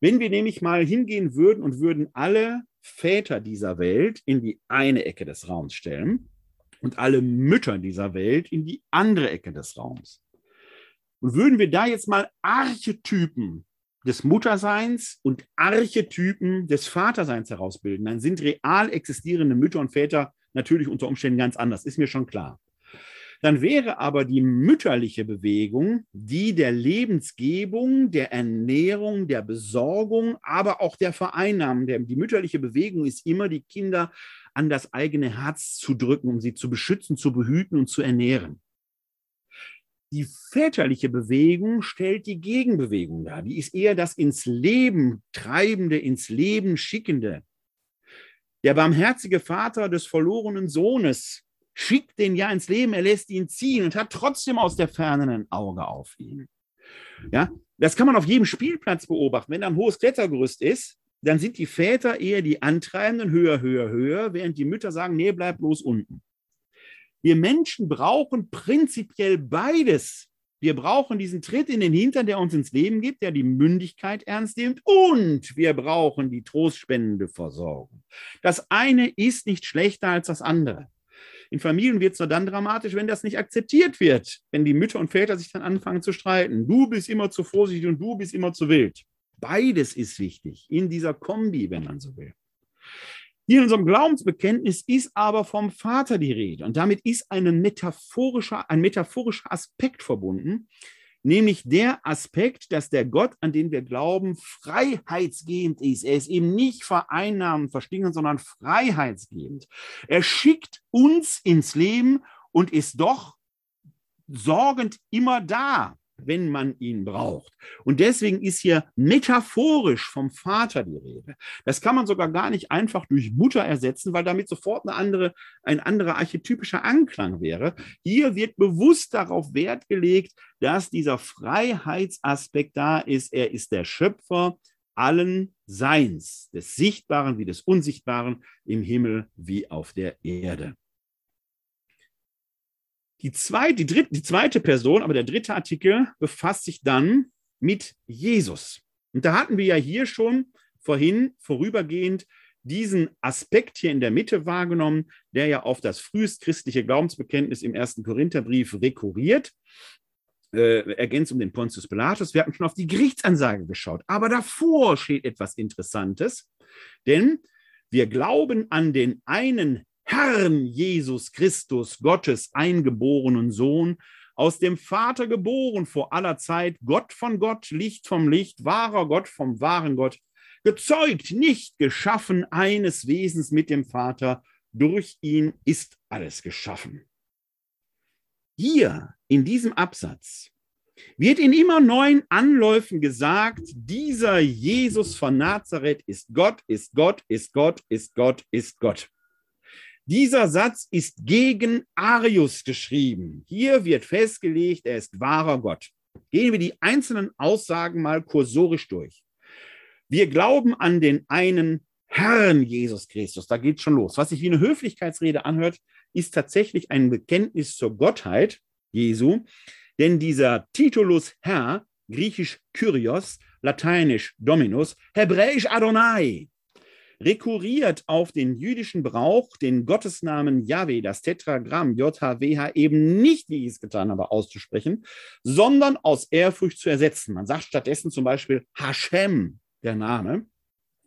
Wenn wir nämlich mal hingehen würden und würden alle Väter dieser Welt in die eine Ecke des Raums stellen und alle Mütter dieser Welt in die andere Ecke des Raums. Und würden wir da jetzt mal Archetypen des Mutterseins und Archetypen des Vaterseins herausbilden, dann sind real existierende Mütter und Väter natürlich unter Umständen ganz anders, ist mir schon klar. Dann wäre aber die mütterliche Bewegung die der Lebensgebung, der Ernährung, der Besorgung, aber auch der Vereinnahmung. Die mütterliche Bewegung ist immer, die Kinder an das eigene Herz zu drücken, um sie zu beschützen, zu behüten und zu ernähren. Die väterliche Bewegung stellt die Gegenbewegung dar. Die ist eher das ins Leben treibende, ins Leben schickende. Der barmherzige Vater des verlorenen Sohnes schickt den ja ins Leben, er lässt ihn ziehen und hat trotzdem aus der Ferne ein Auge auf ihn. Ja, das kann man auf jedem Spielplatz beobachten. Wenn da ein hohes Klettergerüst ist, dann sind die Väter eher die Antreibenden, höher, höher, höher, während die Mütter sagen, nee, bleib bloß unten. Wir Menschen brauchen prinzipiell beides. Wir brauchen diesen Tritt in den Hintern, der uns ins Leben gibt, der die Mündigkeit ernst nimmt. Und wir brauchen die trostspendende Versorgung. Das eine ist nicht schlechter als das andere. In Familien wird es nur dann dramatisch, wenn das nicht akzeptiert wird, wenn die Mütter und Väter sich dann anfangen zu streiten. Du bist immer zu vorsichtig und du bist immer zu wild. Beides ist wichtig in dieser Kombi, wenn man so will. Hier in unserem Glaubensbekenntnis ist aber vom Vater die Rede. Und damit ist eine metaphorischer, ein metaphorischer Aspekt verbunden, nämlich der Aspekt, dass der Gott, an den wir glauben, freiheitsgebend ist. Er ist eben nicht vereinnahmend, verstingend, sondern freiheitsgebend. Er schickt uns ins Leben und ist doch sorgend immer da wenn man ihn braucht. Und deswegen ist hier metaphorisch vom Vater die Rede. Das kann man sogar gar nicht einfach durch Mutter ersetzen, weil damit sofort eine andere, ein anderer archetypischer Anklang wäre. Hier wird bewusst darauf Wert gelegt, dass dieser Freiheitsaspekt da ist. Er ist der Schöpfer allen Seins, des Sichtbaren wie des Unsichtbaren, im Himmel wie auf der Erde. Die zweite, die, dritte, die zweite Person, aber der dritte Artikel befasst sich dann mit Jesus. Und da hatten wir ja hier schon vorhin vorübergehend diesen Aspekt hier in der Mitte wahrgenommen, der ja auf das frühestchristliche Glaubensbekenntnis im ersten Korintherbrief rekurriert. Äh, ergänzt um den Pontius Pilatus. Wir hatten schon auf die Gerichtsansage geschaut. Aber davor steht etwas Interessantes, denn wir glauben an den einen Herrn Jesus Christus, Gottes eingeborenen Sohn, aus dem Vater geboren vor aller Zeit, Gott von Gott, Licht vom Licht, wahrer Gott vom wahren Gott, gezeugt, nicht geschaffen, eines Wesens mit dem Vater, durch ihn ist alles geschaffen. Hier in diesem Absatz wird in immer neuen Anläufen gesagt, dieser Jesus von Nazareth ist Gott, ist Gott, ist Gott, ist Gott, ist Gott. Dieser Satz ist gegen Arius geschrieben. Hier wird festgelegt, er ist wahrer Gott. Gehen wir die einzelnen Aussagen mal kursorisch durch. Wir glauben an den einen Herrn Jesus Christus. Da geht schon los. Was sich wie eine Höflichkeitsrede anhört, ist tatsächlich ein Bekenntnis zur Gottheit Jesu. Denn dieser Titulus Herr griechisch Kyrios, lateinisch Dominus, hebräisch Adonai, rekurriert auf den jüdischen Brauch, den Gottesnamen Yahweh, das Tetragramm JHWH, eben nicht, wie ich es getan habe, auszusprechen, sondern aus Ehrfurcht zu ersetzen. Man sagt stattdessen zum Beispiel Hashem, der Name,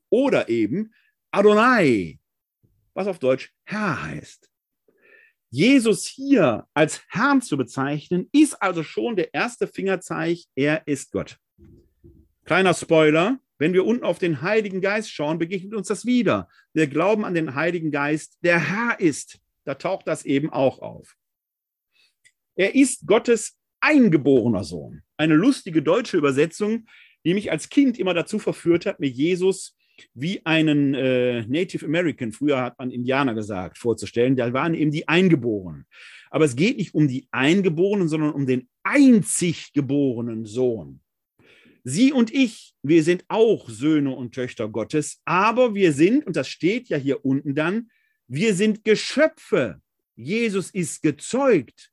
oder eben Adonai, was auf Deutsch Herr heißt. Jesus hier als Herrn zu bezeichnen, ist also schon der erste Fingerzeig, er ist Gott. Kleiner Spoiler, wenn wir unten auf den Heiligen Geist schauen, begegnet uns das wieder. Wir glauben an den Heiligen Geist, der Herr ist. Da taucht das eben auch auf. Er ist Gottes eingeborener Sohn. Eine lustige deutsche Übersetzung, die mich als Kind immer dazu verführt hat, mir Jesus wie einen äh, Native American, früher hat man Indianer gesagt, vorzustellen. Da waren eben die Eingeborenen. Aber es geht nicht um die Eingeborenen, sondern um den einzig geborenen Sohn. Sie und ich, wir sind auch Söhne und Töchter Gottes, aber wir sind, und das steht ja hier unten dann, wir sind Geschöpfe. Jesus ist gezeugt.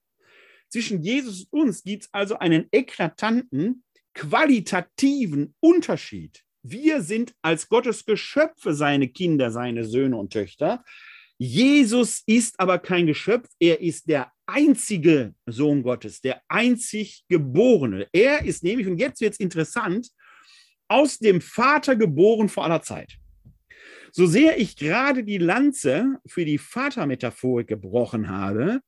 Zwischen Jesus und uns gibt es also einen eklatanten, qualitativen Unterschied. Wir sind als Gottes Geschöpfe seine Kinder, seine Söhne und Töchter. Jesus ist aber kein Geschöpf, er ist der einzige Sohn Gottes, der einzig Geborene. Er ist nämlich, und jetzt wird es interessant, aus dem Vater geboren vor aller Zeit. So sehr ich gerade die Lanze für die Vatermetaphorik gebrochen habe,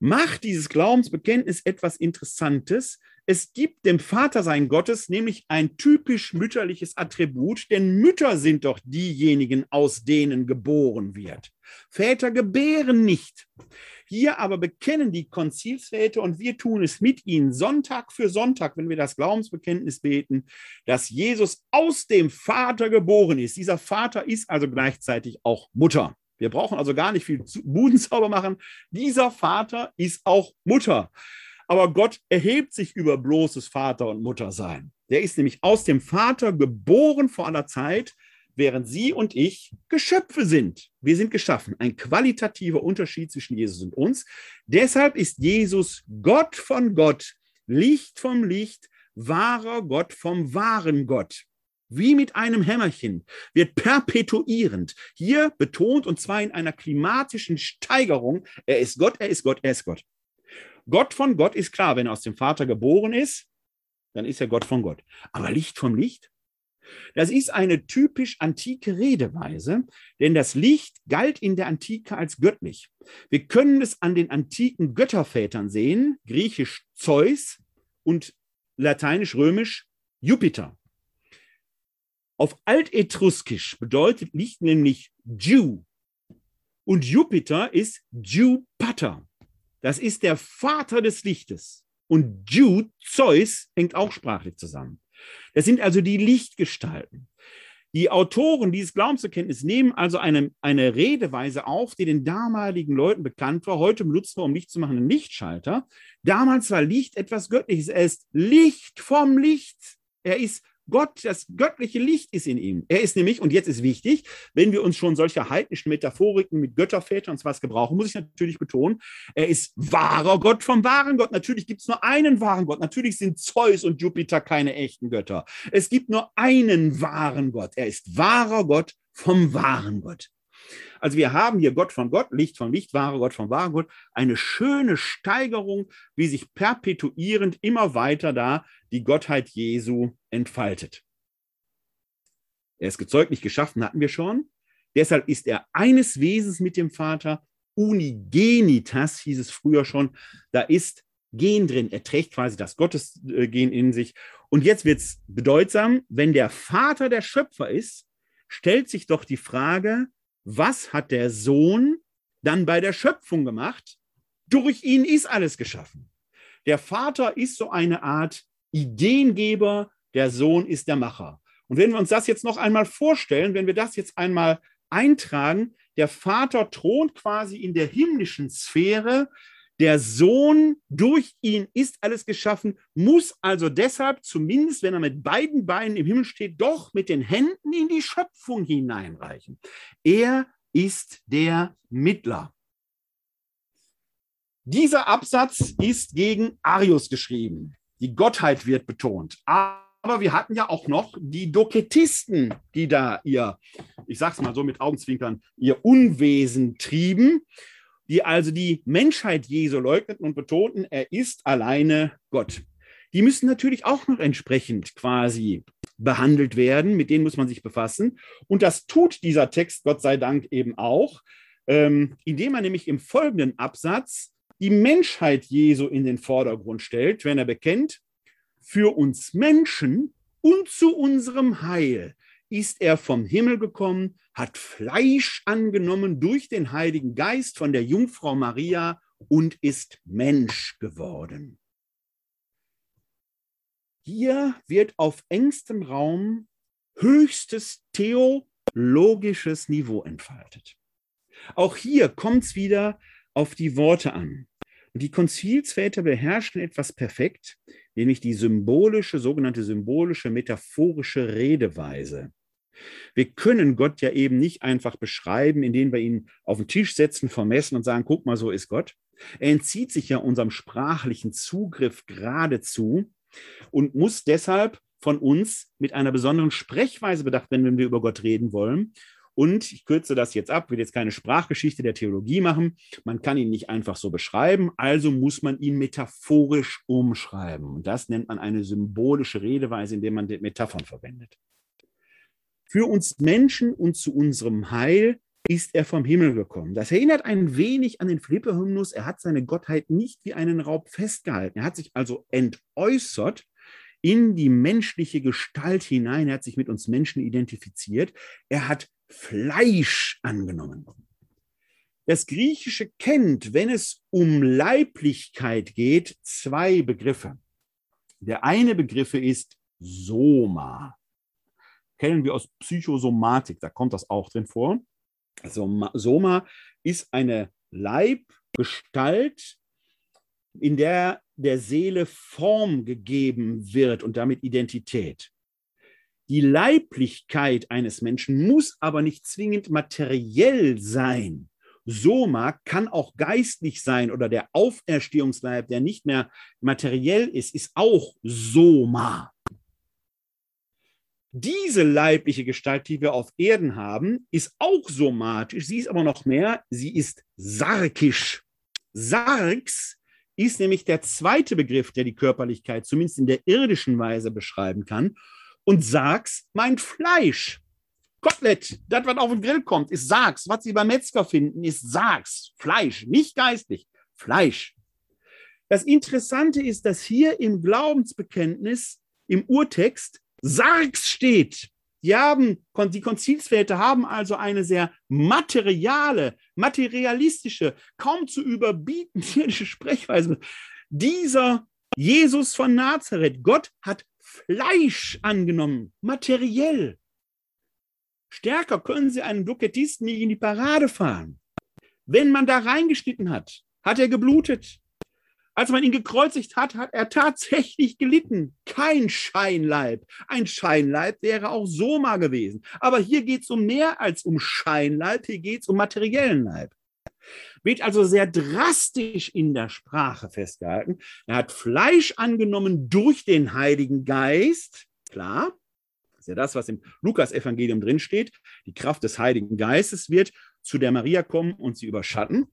macht dieses Glaubensbekenntnis etwas Interessantes. Es gibt dem Vatersein Gottes nämlich ein typisch mütterliches Attribut, denn Mütter sind doch diejenigen, aus denen geboren wird. Väter gebären nicht. Hier aber bekennen die Konzilsväter und wir tun es mit ihnen Sonntag für Sonntag, wenn wir das Glaubensbekenntnis beten, dass Jesus aus dem Vater geboren ist. Dieser Vater ist also gleichzeitig auch Mutter. Wir brauchen also gar nicht viel Budenzauber machen. Dieser Vater ist auch Mutter. Aber Gott erhebt sich über bloßes Vater und Muttersein. Der ist nämlich aus dem Vater geboren vor aller Zeit, während Sie und ich Geschöpfe sind. Wir sind geschaffen. Ein qualitativer Unterschied zwischen Jesus und uns. Deshalb ist Jesus Gott von Gott, Licht vom Licht, wahrer Gott vom wahren Gott wie mit einem Hämmerchen, wird perpetuierend hier betont und zwar in einer klimatischen Steigerung. Er ist Gott, er ist Gott, er ist Gott. Gott von Gott ist klar, wenn er aus dem Vater geboren ist, dann ist er Gott von Gott. Aber Licht vom Licht? Das ist eine typisch antike Redeweise, denn das Licht galt in der Antike als göttlich. Wir können es an den antiken Göttervätern sehen, griechisch Zeus und lateinisch-römisch Jupiter. Auf Altetruskisch bedeutet Licht nämlich Jew. Und Jupiter ist Jupiter. Das ist der Vater des Lichtes. Und Jew, Zeus, hängt auch sprachlich zusammen. Das sind also die Lichtgestalten. Die Autoren dieses Glaubenserkenntnis nehmen also eine, eine Redeweise auf, die den damaligen Leuten bekannt war. Heute benutzen wir, um Licht zu machen, einen Lichtschalter. Damals war Licht etwas Göttliches. Er ist Licht vom Licht. Er ist Gott, das göttliche Licht ist in ihm. Er ist nämlich, und jetzt ist wichtig, wenn wir uns schon solche heidnischen Metaphoriken mit Göttervätern und so was gebrauchen, muss ich natürlich betonen, er ist wahrer Gott vom wahren Gott. Natürlich gibt es nur einen wahren Gott. Natürlich sind Zeus und Jupiter keine echten Götter. Es gibt nur einen wahren Gott. Er ist wahrer Gott vom wahren Gott. Also wir haben hier Gott von Gott, Licht von Licht, wahre Gott von wahren Gott, eine schöne Steigerung, wie sich perpetuierend immer weiter da die Gottheit Jesu entfaltet. Er ist gezeugt, nicht geschaffen, hatten wir schon. Deshalb ist er eines Wesens mit dem Vater. Unigenitas hieß es früher schon. Da ist Gen drin. Er trägt quasi das Gottesgen in sich. Und jetzt wird es bedeutsam, wenn der Vater der Schöpfer ist, stellt sich doch die Frage, was hat der Sohn dann bei der Schöpfung gemacht? Durch ihn ist alles geschaffen. Der Vater ist so eine Art Ideengeber, der Sohn ist der Macher. Und wenn wir uns das jetzt noch einmal vorstellen, wenn wir das jetzt einmal eintragen, der Vater thront quasi in der himmlischen Sphäre, der Sohn, durch ihn ist alles geschaffen, muss also deshalb, zumindest wenn er mit beiden Beinen im Himmel steht, doch mit den Händen in die Schöpfung hineinreichen. Er ist der Mittler. Dieser Absatz ist gegen Arius geschrieben. die Gottheit wird betont. Aber wir hatten ja auch noch die Doketisten, die da ihr, ich sag's mal so mit Augenzwinkern, ihr Unwesen trieben, die also die Menschheit Jesu leugneten und betonten, er ist alleine Gott. Die müssen natürlich auch noch entsprechend quasi behandelt werden, mit denen muss man sich befassen. Und das tut dieser Text, Gott sei Dank, eben auch, ähm, indem er nämlich im folgenden Absatz die Menschheit Jesu in den Vordergrund stellt, wenn er bekennt, für uns Menschen und zu unserem Heil ist er vom Himmel gekommen, hat Fleisch angenommen durch den Heiligen Geist von der Jungfrau Maria und ist Mensch geworden. Hier wird auf engstem Raum höchstes theologisches Niveau entfaltet. Auch hier kommt es wieder auf die Worte an. Und die Konzilsväter beherrschen etwas perfekt, nämlich die symbolische, sogenannte symbolische, metaphorische Redeweise. Wir können Gott ja eben nicht einfach beschreiben, indem wir ihn auf den Tisch setzen, vermessen und sagen, guck mal, so ist Gott. Er entzieht sich ja unserem sprachlichen Zugriff geradezu und muss deshalb von uns mit einer besonderen Sprechweise bedacht werden, wenn wir über Gott reden wollen. Und ich kürze das jetzt ab, will jetzt keine Sprachgeschichte der Theologie machen. Man kann ihn nicht einfach so beschreiben, also muss man ihn metaphorisch umschreiben. Und das nennt man eine symbolische Redeweise, indem man Metaphern verwendet. Für uns Menschen und zu unserem Heil ist er vom Himmel gekommen. Das erinnert ein wenig an den Philippe-Hymnus. Er hat seine Gottheit nicht wie einen Raub festgehalten. Er hat sich also entäußert in die menschliche Gestalt hinein. Er hat sich mit uns Menschen identifiziert. Er hat Fleisch angenommen. Das Griechische kennt, wenn es um Leiblichkeit geht, zwei Begriffe. Der eine Begriff ist Soma. Kennen wir aus Psychosomatik, da kommt das auch drin vor. Also Soma ist eine Leibgestalt, in der der Seele Form gegeben wird und damit Identität. Die Leiblichkeit eines Menschen muss aber nicht zwingend materiell sein. Soma kann auch geistlich sein oder der Auferstehungsleib, der nicht mehr materiell ist, ist auch Soma. Diese leibliche Gestalt, die wir auf Erden haben, ist auch somatisch. Sie ist aber noch mehr, sie ist sarkisch. Sarx ist nämlich der zweite Begriff, der die Körperlichkeit zumindest in der irdischen Weise beschreiben kann. Und Sarx meint Fleisch. Kotelett, das, was auf den Grill kommt, ist Sarx. Was Sie beim Metzger finden, ist Sarx. Fleisch, nicht geistlich. Fleisch. Das Interessante ist, dass hier im Glaubensbekenntnis, im Urtext, Sargs steht. Die, haben, die Konzilsväter haben also eine sehr materiale, materialistische, kaum zu überbieten irdische Sprechweise. Dieser Jesus von Nazareth, Gott hat Fleisch angenommen, materiell. Stärker können Sie einen Dukettisten nicht in die Parade fahren. Wenn man da reingeschnitten hat, hat er geblutet. Als man ihn gekreuzigt hat, hat er tatsächlich gelitten. Kein Scheinleib. Ein Scheinleib wäre auch Soma gewesen. Aber hier geht es um mehr als um Scheinleib, hier geht es um materiellen Leib. Wird also sehr drastisch in der Sprache festgehalten. Er hat Fleisch angenommen durch den Heiligen Geist. Klar, das ist ja das, was im Lukas-Evangelium drinsteht. Die Kraft des Heiligen Geistes wird zu der Maria kommen und sie überschatten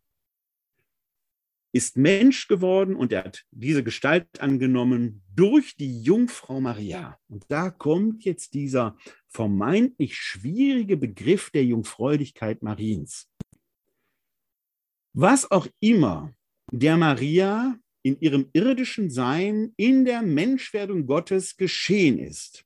ist Mensch geworden und er hat diese Gestalt angenommen durch die Jungfrau Maria. Und da kommt jetzt dieser vermeintlich schwierige Begriff der Jungfräulichkeit Mariens. Was auch immer der Maria in ihrem irdischen Sein, in der Menschwerdung Gottes geschehen ist,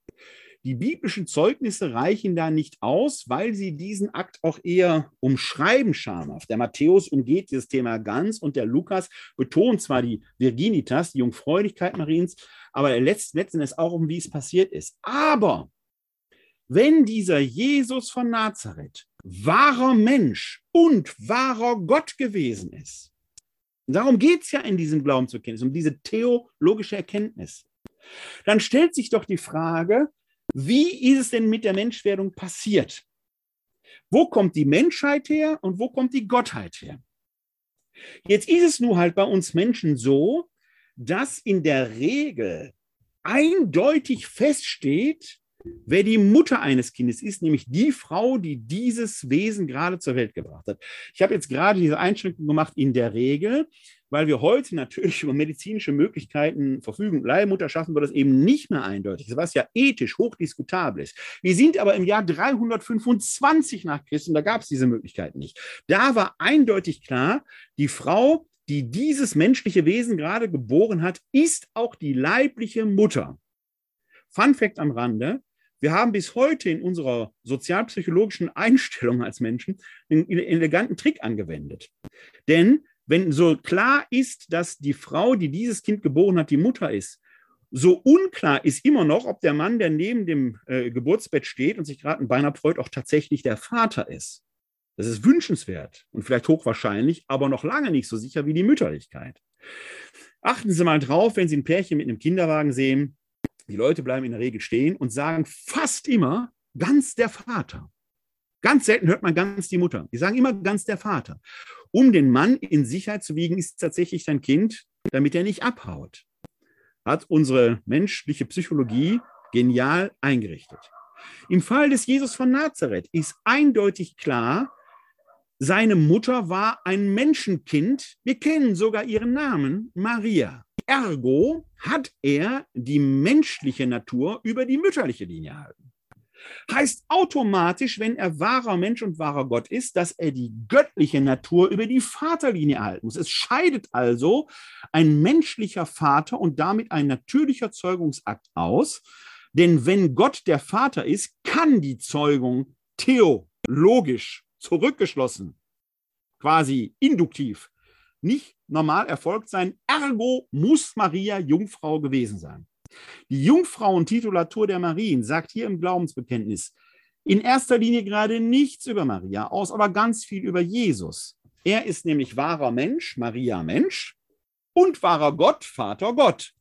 die biblischen Zeugnisse reichen da nicht aus, weil sie diesen Akt auch eher umschreiben schamhaft. Der Matthäus umgeht dieses Thema ganz und der Lukas betont zwar die Virginitas, die Jungfräulichkeit Mariens, aber er letzten Endes auch um, wie es passiert ist. Aber wenn dieser Jesus von Nazareth wahrer Mensch und wahrer Gott gewesen ist, darum geht es ja in diesem Glauben zur Kenntnis, um diese theologische Erkenntnis, dann stellt sich doch die Frage, wie ist es denn mit der Menschwerdung passiert? Wo kommt die Menschheit her und wo kommt die Gottheit her? Jetzt ist es nur halt bei uns Menschen so, dass in der Regel eindeutig feststeht, wer die Mutter eines Kindes ist, nämlich die Frau, die dieses Wesen gerade zur Welt gebracht hat. Ich habe jetzt gerade diese Einschränkung gemacht in der Regel, weil wir heute natürlich über medizinische Möglichkeiten verfügen. Leihmutter schaffen wir das eben nicht mehr eindeutig, was ja ethisch hochdiskutabel ist. Wir sind aber im Jahr 325 nach Christus, und da gab es diese Möglichkeit nicht. Da war eindeutig klar, die Frau, die dieses menschliche Wesen gerade geboren hat, ist auch die leibliche Mutter. Fun Fact am Rande, wir haben bis heute in unserer sozialpsychologischen Einstellung als Menschen einen eleganten Trick angewendet. Denn wenn so klar ist, dass die Frau, die dieses Kind geboren hat, die Mutter ist, so unklar ist immer noch, ob der Mann, der neben dem äh, Geburtsbett steht und sich gerade ein Bein abfreut, auch tatsächlich der Vater ist. Das ist wünschenswert und vielleicht hochwahrscheinlich, aber noch lange nicht so sicher wie die Mütterlichkeit. Achten Sie mal drauf, wenn Sie ein Pärchen mit einem Kinderwagen sehen, die Leute bleiben in der Regel stehen und sagen fast immer ganz der Vater. Ganz selten hört man ganz die Mutter. Die sagen immer ganz der Vater. Um den Mann in Sicherheit zu wiegen, ist tatsächlich sein Kind, damit er nicht abhaut. Hat unsere menschliche Psychologie genial eingerichtet. Im Fall des Jesus von Nazareth ist eindeutig klar, seine Mutter war ein Menschenkind. Wir kennen sogar ihren Namen, Maria. Ergo hat er die menschliche Natur über die mütterliche Linie erhalten. Heißt automatisch, wenn er wahrer Mensch und wahrer Gott ist, dass er die göttliche Natur über die Vaterlinie erhalten muss. Es scheidet also ein menschlicher Vater und damit ein natürlicher Zeugungsakt aus. Denn wenn Gott der Vater ist, kann die Zeugung theologisch zurückgeschlossen, quasi induktiv, nicht normal erfolgt sein. Ergo muss Maria Jungfrau gewesen sein. Die Jungfrauentitulatur der Marien sagt hier im Glaubensbekenntnis in erster Linie gerade nichts über Maria aus, aber ganz viel über Jesus. Er ist nämlich wahrer Mensch, Maria Mensch, und wahrer Gott, Vater Gott.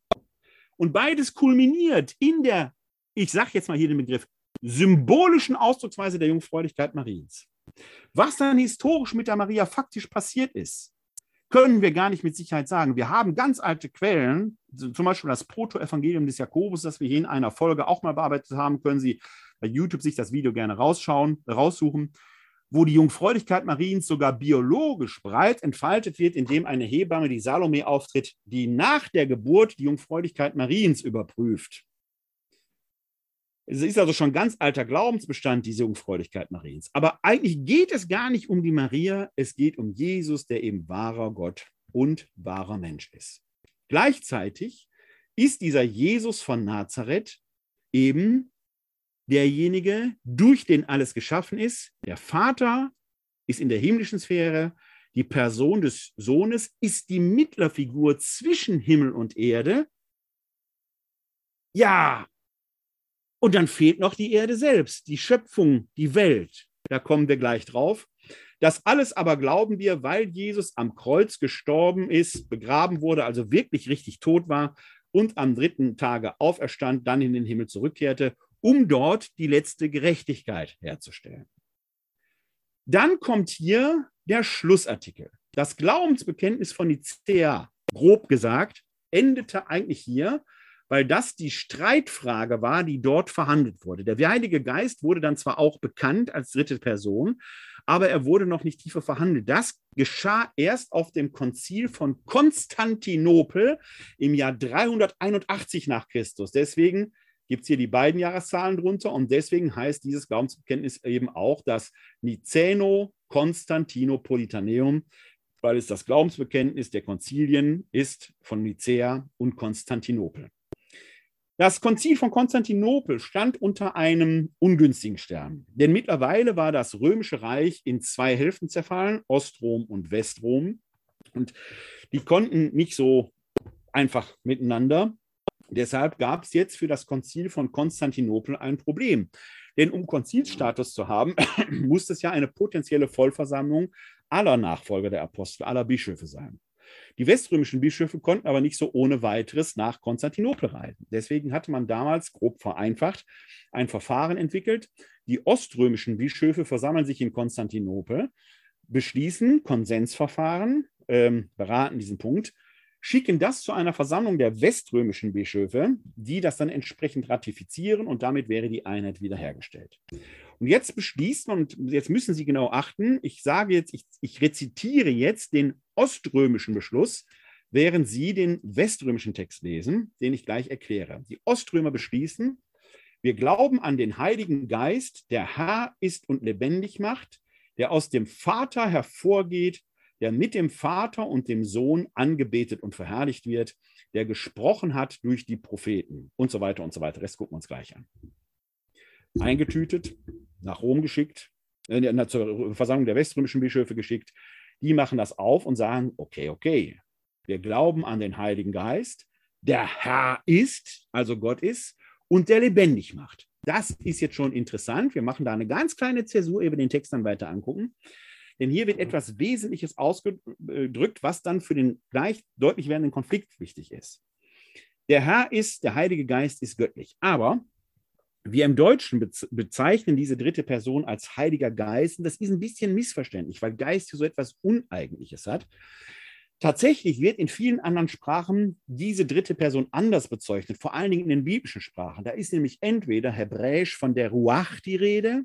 Und beides kulminiert in der, ich sage jetzt mal hier den Begriff, symbolischen Ausdrucksweise der Jungfräulichkeit Mariens. Was dann historisch mit der Maria faktisch passiert ist, können wir gar nicht mit Sicherheit sagen. Wir haben ganz alte Quellen, zum Beispiel das Protoevangelium des Jakobus, das wir hier in einer Folge auch mal bearbeitet haben. Können Sie bei YouTube sich das Video gerne rausschauen, raussuchen, wo die Jungfräulichkeit Mariens sogar biologisch breit entfaltet wird, indem eine Hebamme, die Salome auftritt, die nach der Geburt die Jungfräulichkeit Mariens überprüft. Es ist also schon ganz alter Glaubensbestand, diese Jungfräulichkeit Mariens. Aber eigentlich geht es gar nicht um die Maria, es geht um Jesus, der eben wahrer Gott und wahrer Mensch ist. Gleichzeitig ist dieser Jesus von Nazareth eben derjenige, durch den alles geschaffen ist. Der Vater ist in der himmlischen Sphäre, die Person des Sohnes ist die Mittlerfigur zwischen Himmel und Erde. Ja, und dann fehlt noch die Erde selbst, die Schöpfung, die Welt. Da kommen wir gleich drauf. Das alles aber glauben wir, weil Jesus am Kreuz gestorben ist, begraben wurde, also wirklich richtig tot war und am dritten Tage auferstand, dann in den Himmel zurückkehrte, um dort die letzte Gerechtigkeit herzustellen. Dann kommt hier der Schlussartikel. Das Glaubensbekenntnis von Nicea, grob gesagt, endete eigentlich hier, weil das die Streitfrage war, die dort verhandelt wurde. Der Heilige Geist wurde dann zwar auch bekannt als dritte Person, aber er wurde noch nicht tiefer verhandelt. Das geschah erst auf dem Konzil von Konstantinopel im Jahr 381 nach Christus. Deswegen gibt es hier die beiden Jahreszahlen drunter und deswegen heißt dieses Glaubensbekenntnis eben auch das Niceno-Konstantinopolitaneum, weil es das Glaubensbekenntnis der Konzilien ist von Nicäa und Konstantinopel. Das Konzil von Konstantinopel stand unter einem ungünstigen Stern, denn mittlerweile war das römische Reich in zwei Hälften zerfallen, Ostrom und Westrom. Und die konnten nicht so einfach miteinander. Deshalb gab es jetzt für das Konzil von Konstantinopel ein Problem. Denn um Konzilsstatus zu haben, muss es ja eine potenzielle Vollversammlung aller Nachfolger der Apostel, aller Bischöfe sein. Die weströmischen Bischöfe konnten aber nicht so ohne weiteres nach Konstantinopel reisen. Deswegen hatte man damals, grob vereinfacht, ein Verfahren entwickelt. Die oströmischen Bischöfe versammeln sich in Konstantinopel, beschließen Konsensverfahren, ähm, beraten diesen Punkt, schicken das zu einer Versammlung der weströmischen Bischöfe, die das dann entsprechend ratifizieren und damit wäre die Einheit wiederhergestellt. Und jetzt beschließt man, und jetzt müssen Sie genau achten, ich sage jetzt, ich, ich rezitiere jetzt den oströmischen Beschluss, während Sie den weströmischen Text lesen, den ich gleich erkläre. Die Oströmer beschließen, wir glauben an den Heiligen Geist, der Herr ist und lebendig macht, der aus dem Vater hervorgeht, der mit dem Vater und dem Sohn angebetet und verherrlicht wird, der gesprochen hat durch die Propheten und so weiter und so weiter. Das gucken wir uns gleich an. Eingetütet, nach Rom geschickt, äh, zur Versammlung der weströmischen Bischöfe geschickt. Die machen das auf und sagen, okay, okay, wir glauben an den Heiligen Geist, der Herr ist, also Gott ist, und der lebendig macht. Das ist jetzt schon interessant. Wir machen da eine ganz kleine Zäsur, ehe den Text dann weiter angucken. Denn hier wird etwas Wesentliches ausgedrückt, was dann für den gleich deutlich werdenden Konflikt wichtig ist. Der Herr ist, der Heilige Geist ist göttlich. Aber wir im Deutschen bezeichnen diese dritte Person als Heiliger Geist. Und das ist ein bisschen missverständlich, weil Geist hier so etwas Uneigentliches hat. Tatsächlich wird in vielen anderen Sprachen diese dritte Person anders bezeichnet, vor allen Dingen in den biblischen Sprachen. Da ist nämlich entweder hebräisch von der Ruach die Rede,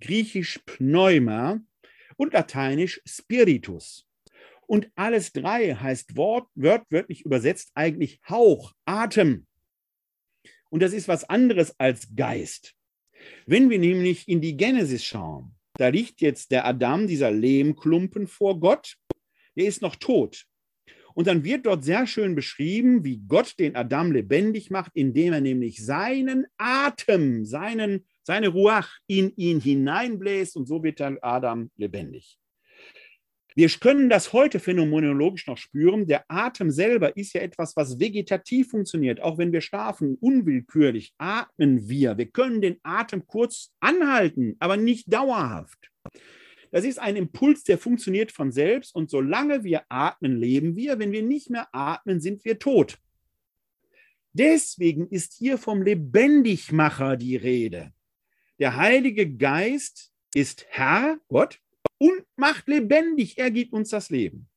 griechisch Pneuma und lateinisch Spiritus. Und alles drei heißt Wort, wörtlich übersetzt eigentlich Hauch, Atem. Und das ist was anderes als Geist. Wenn wir nämlich in die Genesis schauen, da liegt jetzt der Adam, dieser Lehmklumpen vor Gott, der ist noch tot. Und dann wird dort sehr schön beschrieben, wie Gott den Adam lebendig macht, indem er nämlich seinen Atem, seinen seine Ruach in ihn hineinbläst und so wird dann Adam lebendig. Wir können das heute phänomenologisch noch spüren. Der Atem selber ist ja etwas, was vegetativ funktioniert. Auch wenn wir schlafen, unwillkürlich atmen wir. Wir können den Atem kurz anhalten, aber nicht dauerhaft. Das ist ein Impuls, der funktioniert von selbst. Und solange wir atmen, leben wir. Wenn wir nicht mehr atmen, sind wir tot. Deswegen ist hier vom Lebendigmacher die Rede. Der Heilige Geist ist Herr, Gott, und macht lebendig. Er gibt uns das Leben.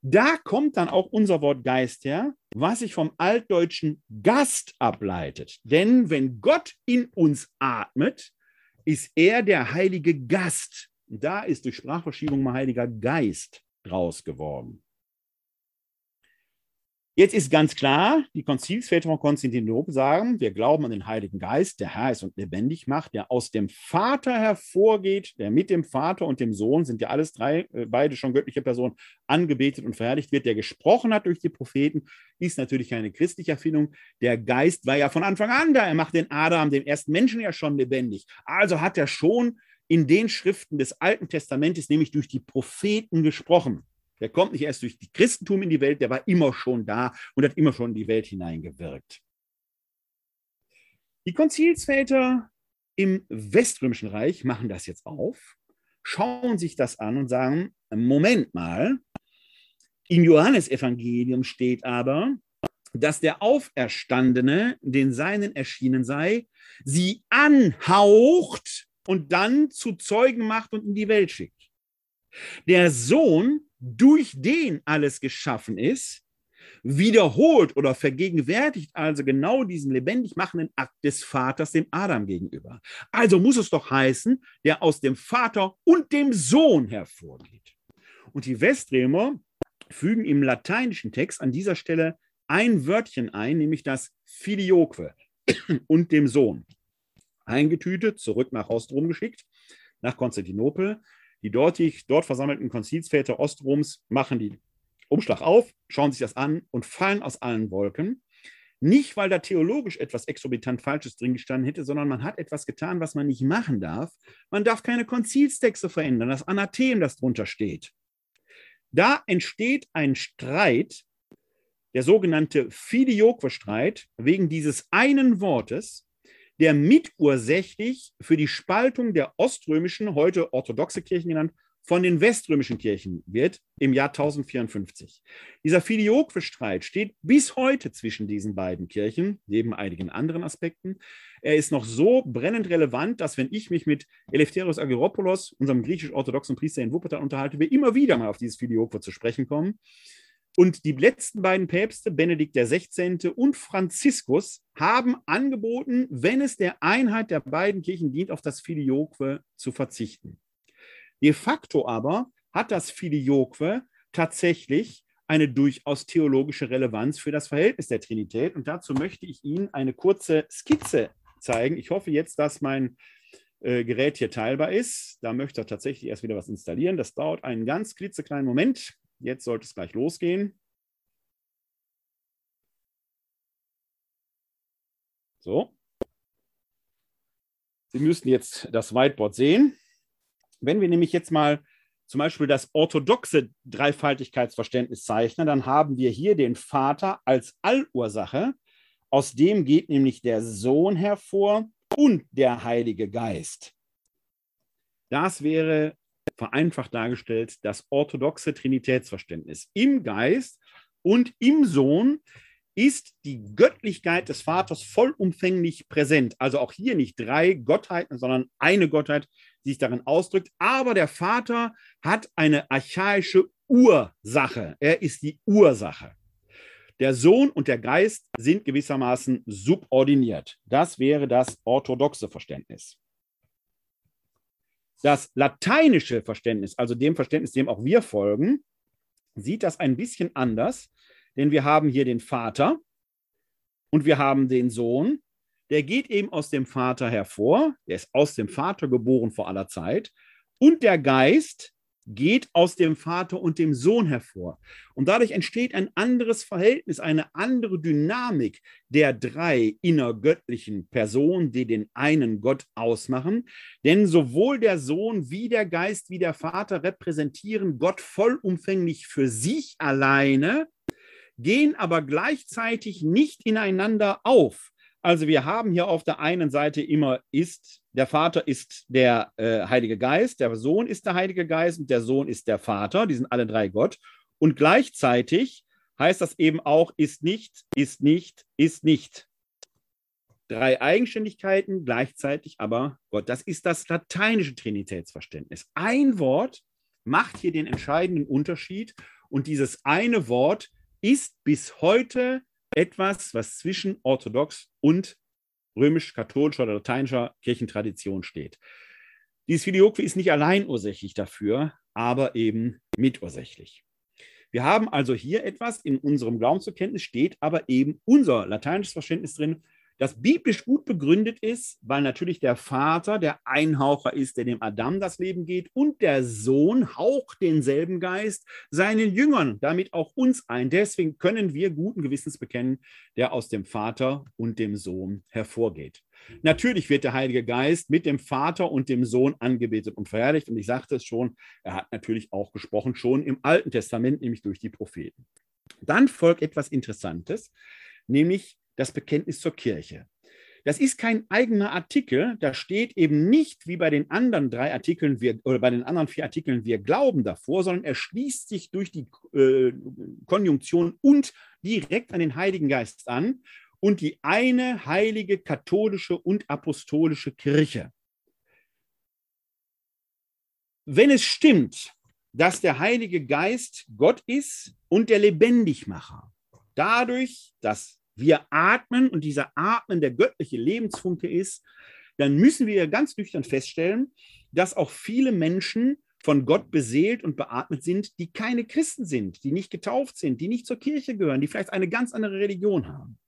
Da kommt dann auch unser Wort Geist her, was sich vom altdeutschen Gast ableitet. Denn wenn Gott in uns atmet, ist er der heilige Gast. Da ist durch Sprachverschiebung mal Heiliger Geist draus geworden. Jetzt ist ganz klar, die Konzilsväter von Konstantinopel sagen, wir glauben an den Heiligen Geist, der Herr ist und lebendig macht, der aus dem Vater hervorgeht, der mit dem Vater und dem Sohn, sind ja alles drei, äh, beide schon göttliche Personen, angebetet und verherrlicht wird, der gesprochen hat durch die Propheten, ist natürlich keine christliche Erfindung. Der Geist war ja von Anfang an da, er macht den Adam, den ersten Menschen ja schon lebendig. Also hat er schon in den Schriften des Alten Testamentes, nämlich durch die Propheten gesprochen. Der kommt nicht erst durch das Christentum in die Welt, der war immer schon da und hat immer schon in die Welt hineingewirkt. Die Konzilsväter im Weströmischen Reich machen das jetzt auf, schauen sich das an und sagen, Moment mal, im Johannesevangelium steht aber, dass der Auferstandene den Seinen erschienen sei, sie anhaucht und dann zu Zeugen macht und in die Welt schickt. Der Sohn durch den alles geschaffen ist, wiederholt oder vergegenwärtigt also genau diesen lebendig machenden Akt des Vaters dem Adam gegenüber. Also muss es doch heißen, der aus dem Vater und dem Sohn hervorgeht. Und die Westremer fügen im lateinischen Text an dieser Stelle ein Wörtchen ein, nämlich das Filioque und dem Sohn. Eingetütet, zurück nach Ostrom geschickt, nach Konstantinopel. Die dortig, dort versammelten Konzilsväter Ostroms machen den Umschlag auf, schauen sich das an und fallen aus allen Wolken. Nicht, weil da theologisch etwas exorbitant Falsches drin gestanden hätte, sondern man hat etwas getan, was man nicht machen darf. Man darf keine Konzilstexte verändern, das Anathem, das drunter steht. Da entsteht ein Streit, der sogenannte Filioque-Streit, wegen dieses einen Wortes, der mitursächlich für die Spaltung der oströmischen, heute orthodoxe Kirchen genannt, von den weströmischen Kirchen wird im Jahr 1054. Dieser Filioque-Streit steht bis heute zwischen diesen beiden Kirchen, neben einigen anderen Aspekten. Er ist noch so brennend relevant, dass wenn ich mich mit Eleftherios Agiropoulos, unserem griechisch-orthodoxen Priester in Wuppertal unterhalte, wir immer wieder mal auf dieses Filioque zu sprechen kommen. Und die letzten beiden Päpste, Benedikt XVI. und Franziskus, haben angeboten, wenn es der Einheit der beiden Kirchen dient, auf das Filioque zu verzichten. De facto aber hat das Filioque tatsächlich eine durchaus theologische Relevanz für das Verhältnis der Trinität. Und dazu möchte ich Ihnen eine kurze Skizze zeigen. Ich hoffe jetzt, dass mein äh, Gerät hier teilbar ist. Da möchte er tatsächlich erst wieder was installieren. Das dauert einen ganz klitzekleinen Moment. Jetzt sollte es gleich losgehen. So. Sie müssten jetzt das Whiteboard sehen. Wenn wir nämlich jetzt mal zum Beispiel das orthodoxe Dreifaltigkeitsverständnis zeichnen, dann haben wir hier den Vater als Allursache. Aus dem geht nämlich der Sohn hervor und der Heilige Geist. Das wäre vereinfacht dargestellt das orthodoxe Trinitätsverständnis. Im Geist und im Sohn ist die Göttlichkeit des Vaters vollumfänglich präsent. Also auch hier nicht drei Gottheiten, sondern eine Gottheit, die sich darin ausdrückt. Aber der Vater hat eine archaische Ursache. Er ist die Ursache. Der Sohn und der Geist sind gewissermaßen subordiniert. Das wäre das orthodoxe Verständnis. Das lateinische Verständnis, also dem Verständnis, dem auch wir folgen, sieht das ein bisschen anders, denn wir haben hier den Vater und wir haben den Sohn. Der geht eben aus dem Vater hervor, der ist aus dem Vater geboren vor aller Zeit. Und der Geist, geht aus dem Vater und dem Sohn hervor. Und dadurch entsteht ein anderes Verhältnis, eine andere Dynamik der drei innergöttlichen Personen, die den einen Gott ausmachen. Denn sowohl der Sohn wie der Geist wie der Vater repräsentieren Gott vollumfänglich für sich alleine, gehen aber gleichzeitig nicht ineinander auf. Also wir haben hier auf der einen Seite immer ist, der Vater ist der äh, Heilige Geist, der Sohn ist der Heilige Geist und der Sohn ist der Vater, die sind alle drei Gott. Und gleichzeitig heißt das eben auch, ist nicht, ist nicht, ist nicht. Drei Eigenständigkeiten, gleichzeitig aber Gott. Das ist das lateinische Trinitätsverständnis. Ein Wort macht hier den entscheidenden Unterschied und dieses eine Wort ist bis heute etwas, was zwischen orthodox und römisch-katholischer oder lateinischer Kirchentradition steht. Dieses Filioque ist nicht allein ursächlich dafür, aber eben mitursächlich. Wir haben also hier etwas in unserem Glaubensverständnis, steht aber eben unser lateinisches Verständnis drin, das biblisch gut begründet ist, weil natürlich der Vater der Einhaucher ist, der dem Adam das Leben geht, und der Sohn haucht denselben Geist seinen Jüngern, damit auch uns ein. Deswegen können wir guten Gewissens bekennen, der aus dem Vater und dem Sohn hervorgeht. Natürlich wird der Heilige Geist mit dem Vater und dem Sohn angebetet und verherrlicht. Und ich sagte es schon, er hat natürlich auch gesprochen, schon im Alten Testament, nämlich durch die Propheten. Dann folgt etwas Interessantes, nämlich das Bekenntnis zur Kirche. Das ist kein eigener Artikel, da steht eben nicht wie bei den anderen drei Artikeln wir, oder bei den anderen vier Artikeln wir glauben davor, sondern er schließt sich durch die äh, Konjunktion und direkt an den Heiligen Geist an und die eine heilige katholische und apostolische Kirche. Wenn es stimmt, dass der Heilige Geist Gott ist und der Lebendigmacher, dadurch, dass wir atmen und dieser Atmen der göttliche Lebensfunke ist, dann müssen wir ganz nüchtern feststellen, dass auch viele Menschen von Gott beseelt und beatmet sind, die keine Christen sind, die nicht getauft sind, die nicht zur Kirche gehören, die vielleicht eine ganz andere Religion haben.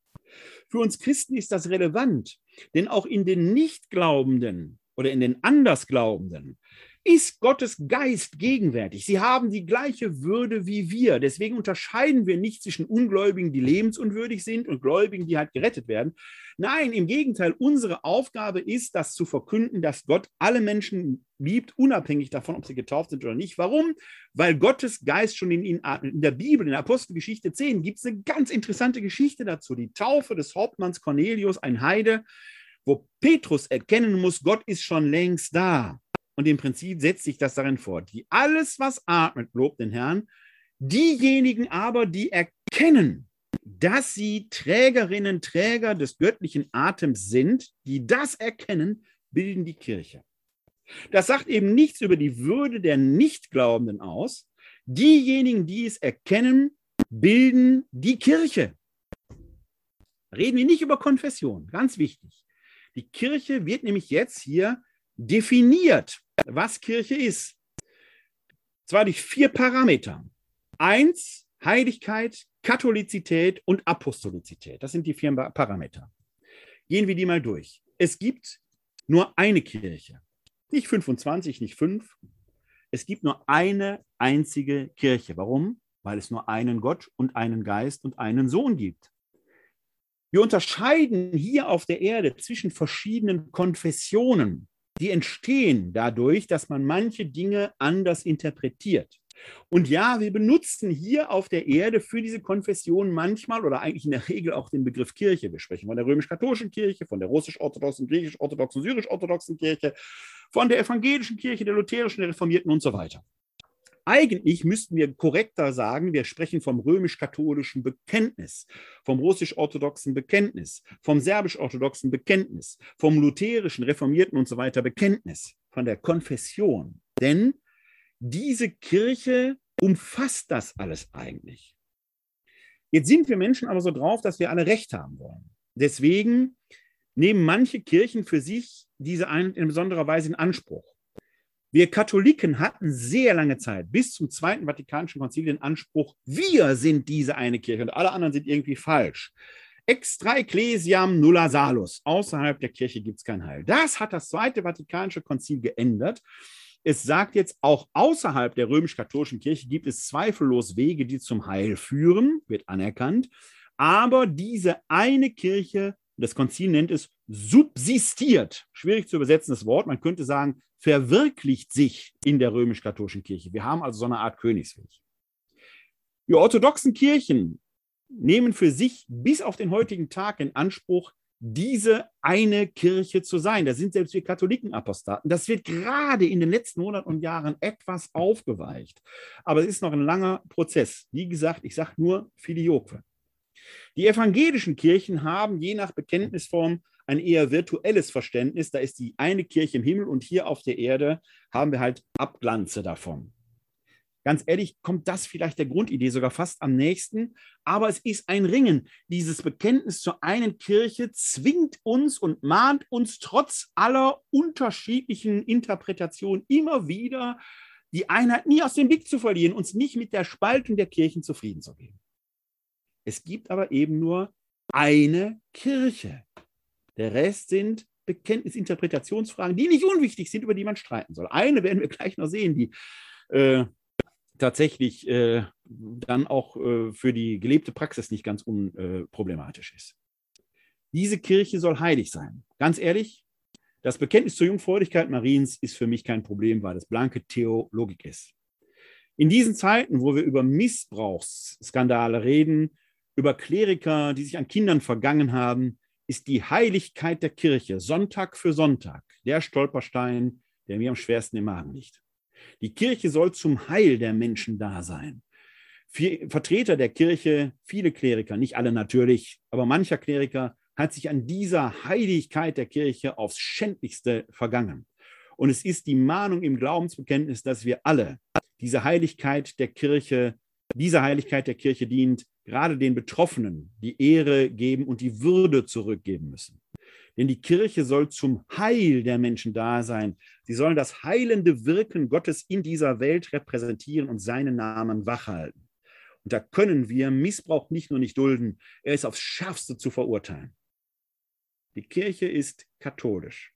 Für uns Christen ist das relevant, denn auch in den Nichtglaubenden oder in den Andersglaubenden ist Gottes Geist gegenwärtig. Sie haben die gleiche Würde wie wir. Deswegen unterscheiden wir nicht zwischen Ungläubigen, die lebensunwürdig sind, und Gläubigen, die halt gerettet werden. Nein, im Gegenteil, unsere Aufgabe ist, das zu verkünden, dass Gott alle Menschen liebt, unabhängig davon, ob sie getauft sind oder nicht. Warum? Weil Gottes Geist schon in ihnen atmet. In der Bibel, in der Apostelgeschichte 10, gibt es eine ganz interessante Geschichte dazu. Die Taufe des Hauptmanns Cornelius, ein Heide, wo Petrus erkennen muss, Gott ist schon längst da. Und im Prinzip setzt sich das darin fort. Die alles, was atmet, lobt den Herrn. Diejenigen aber, die erkennen, dass sie Trägerinnen, Träger des göttlichen Atems sind, die das erkennen, bilden die Kirche. Das sagt eben nichts über die Würde der Nichtglaubenden aus. Diejenigen, die es erkennen, bilden die Kirche. Reden wir nicht über Konfession, ganz wichtig. Die Kirche wird nämlich jetzt hier definiert, was Kirche ist. Zwar durch vier Parameter. Eins, Heiligkeit, Katholizität und Apostolizität. Das sind die vier Parameter. Gehen wir die mal durch. Es gibt nur eine Kirche. Nicht 25, nicht fünf. Es gibt nur eine einzige Kirche. Warum? Weil es nur einen Gott und einen Geist und einen Sohn gibt. Wir unterscheiden hier auf der Erde zwischen verschiedenen Konfessionen. Die entstehen dadurch, dass man manche Dinge anders interpretiert. Und ja, wir benutzen hier auf der Erde für diese Konfession manchmal oder eigentlich in der Regel auch den Begriff Kirche. Wir sprechen von der römisch-katholischen Kirche, von der russisch-orthodoxen, griechisch-orthodoxen, syrisch-orthodoxen Kirche, von der evangelischen Kirche, der lutherischen, der reformierten und so weiter. Eigentlich müssten wir korrekter sagen, wir sprechen vom römisch-katholischen Bekenntnis, vom russisch-orthodoxen Bekenntnis, vom serbisch-orthodoxen Bekenntnis, vom lutherischen, reformierten und so weiter Bekenntnis, von der Konfession. Denn diese Kirche umfasst das alles eigentlich. Jetzt sind wir Menschen aber so drauf, dass wir alle Recht haben wollen. Deswegen nehmen manche Kirchen für sich diese in besonderer Weise in Anspruch. Wir Katholiken hatten sehr lange Zeit, bis zum Zweiten Vatikanischen Konzil, den Anspruch, wir sind diese eine Kirche und alle anderen sind irgendwie falsch. Extra ecclesiam nulla salus. Außerhalb der Kirche gibt es kein Heil. Das hat das Zweite Vatikanische Konzil geändert. Es sagt jetzt, auch außerhalb der römisch-katholischen Kirche gibt es zweifellos Wege, die zum Heil führen, wird anerkannt. Aber diese eine Kirche, das Konzil nennt es subsistiert. Schwierig zu übersetzen, das Wort. Man könnte sagen, verwirklicht sich in der römisch-katholischen Kirche. Wir haben also so eine Art Königsweg. Die orthodoxen Kirchen nehmen für sich bis auf den heutigen Tag in Anspruch, diese eine Kirche zu sein. Da sind selbst wir Katholiken Apostaten. Das wird gerade in den letzten Monaten und Jahren etwas aufgeweicht. Aber es ist noch ein langer Prozess. Wie gesagt, ich sage nur Filioque. Die evangelischen Kirchen haben je nach Bekenntnisform ein eher virtuelles Verständnis. Da ist die eine Kirche im Himmel und hier auf der Erde haben wir halt Abglanze davon. Ganz ehrlich, kommt das vielleicht der Grundidee sogar fast am nächsten. Aber es ist ein Ringen. Dieses Bekenntnis zur einen Kirche zwingt uns und mahnt uns trotz aller unterschiedlichen Interpretationen immer wieder, die Einheit nie aus dem Blick zu verlieren, uns nicht mit der Spaltung der Kirchen zufrieden zu geben. Es gibt aber eben nur eine Kirche. Der Rest sind Bekenntnisinterpretationsfragen, die nicht unwichtig sind, über die man streiten soll. Eine werden wir gleich noch sehen, die äh, tatsächlich äh, dann auch äh, für die gelebte Praxis nicht ganz unproblematisch ist. Diese Kirche soll heilig sein. Ganz ehrlich, das Bekenntnis zur Jungfräulichkeit Mariens ist für mich kein Problem, weil es blanke Theologik ist. In diesen Zeiten, wo wir über Missbrauchsskandale reden, über Kleriker, die sich an Kindern vergangen haben, ist die Heiligkeit der Kirche Sonntag für Sonntag der Stolperstein, der mir am schwersten im Magen liegt. Die Kirche soll zum Heil der Menschen da sein. Vertreter der Kirche, viele Kleriker, nicht alle natürlich, aber mancher Kleriker hat sich an dieser Heiligkeit der Kirche aufs Schändlichste vergangen. Und es ist die Mahnung im Glaubensbekenntnis, dass wir alle diese Heiligkeit der Kirche, dieser Heiligkeit der Kirche dient, gerade den Betroffenen die Ehre geben und die Würde zurückgeben müssen. Denn die Kirche soll zum Heil der Menschen da sein. Sie sollen das heilende Wirken Gottes in dieser Welt repräsentieren und seinen Namen wachhalten. Und da können wir Missbrauch nicht nur nicht dulden, er ist aufs Schärfste zu verurteilen. Die Kirche ist katholisch.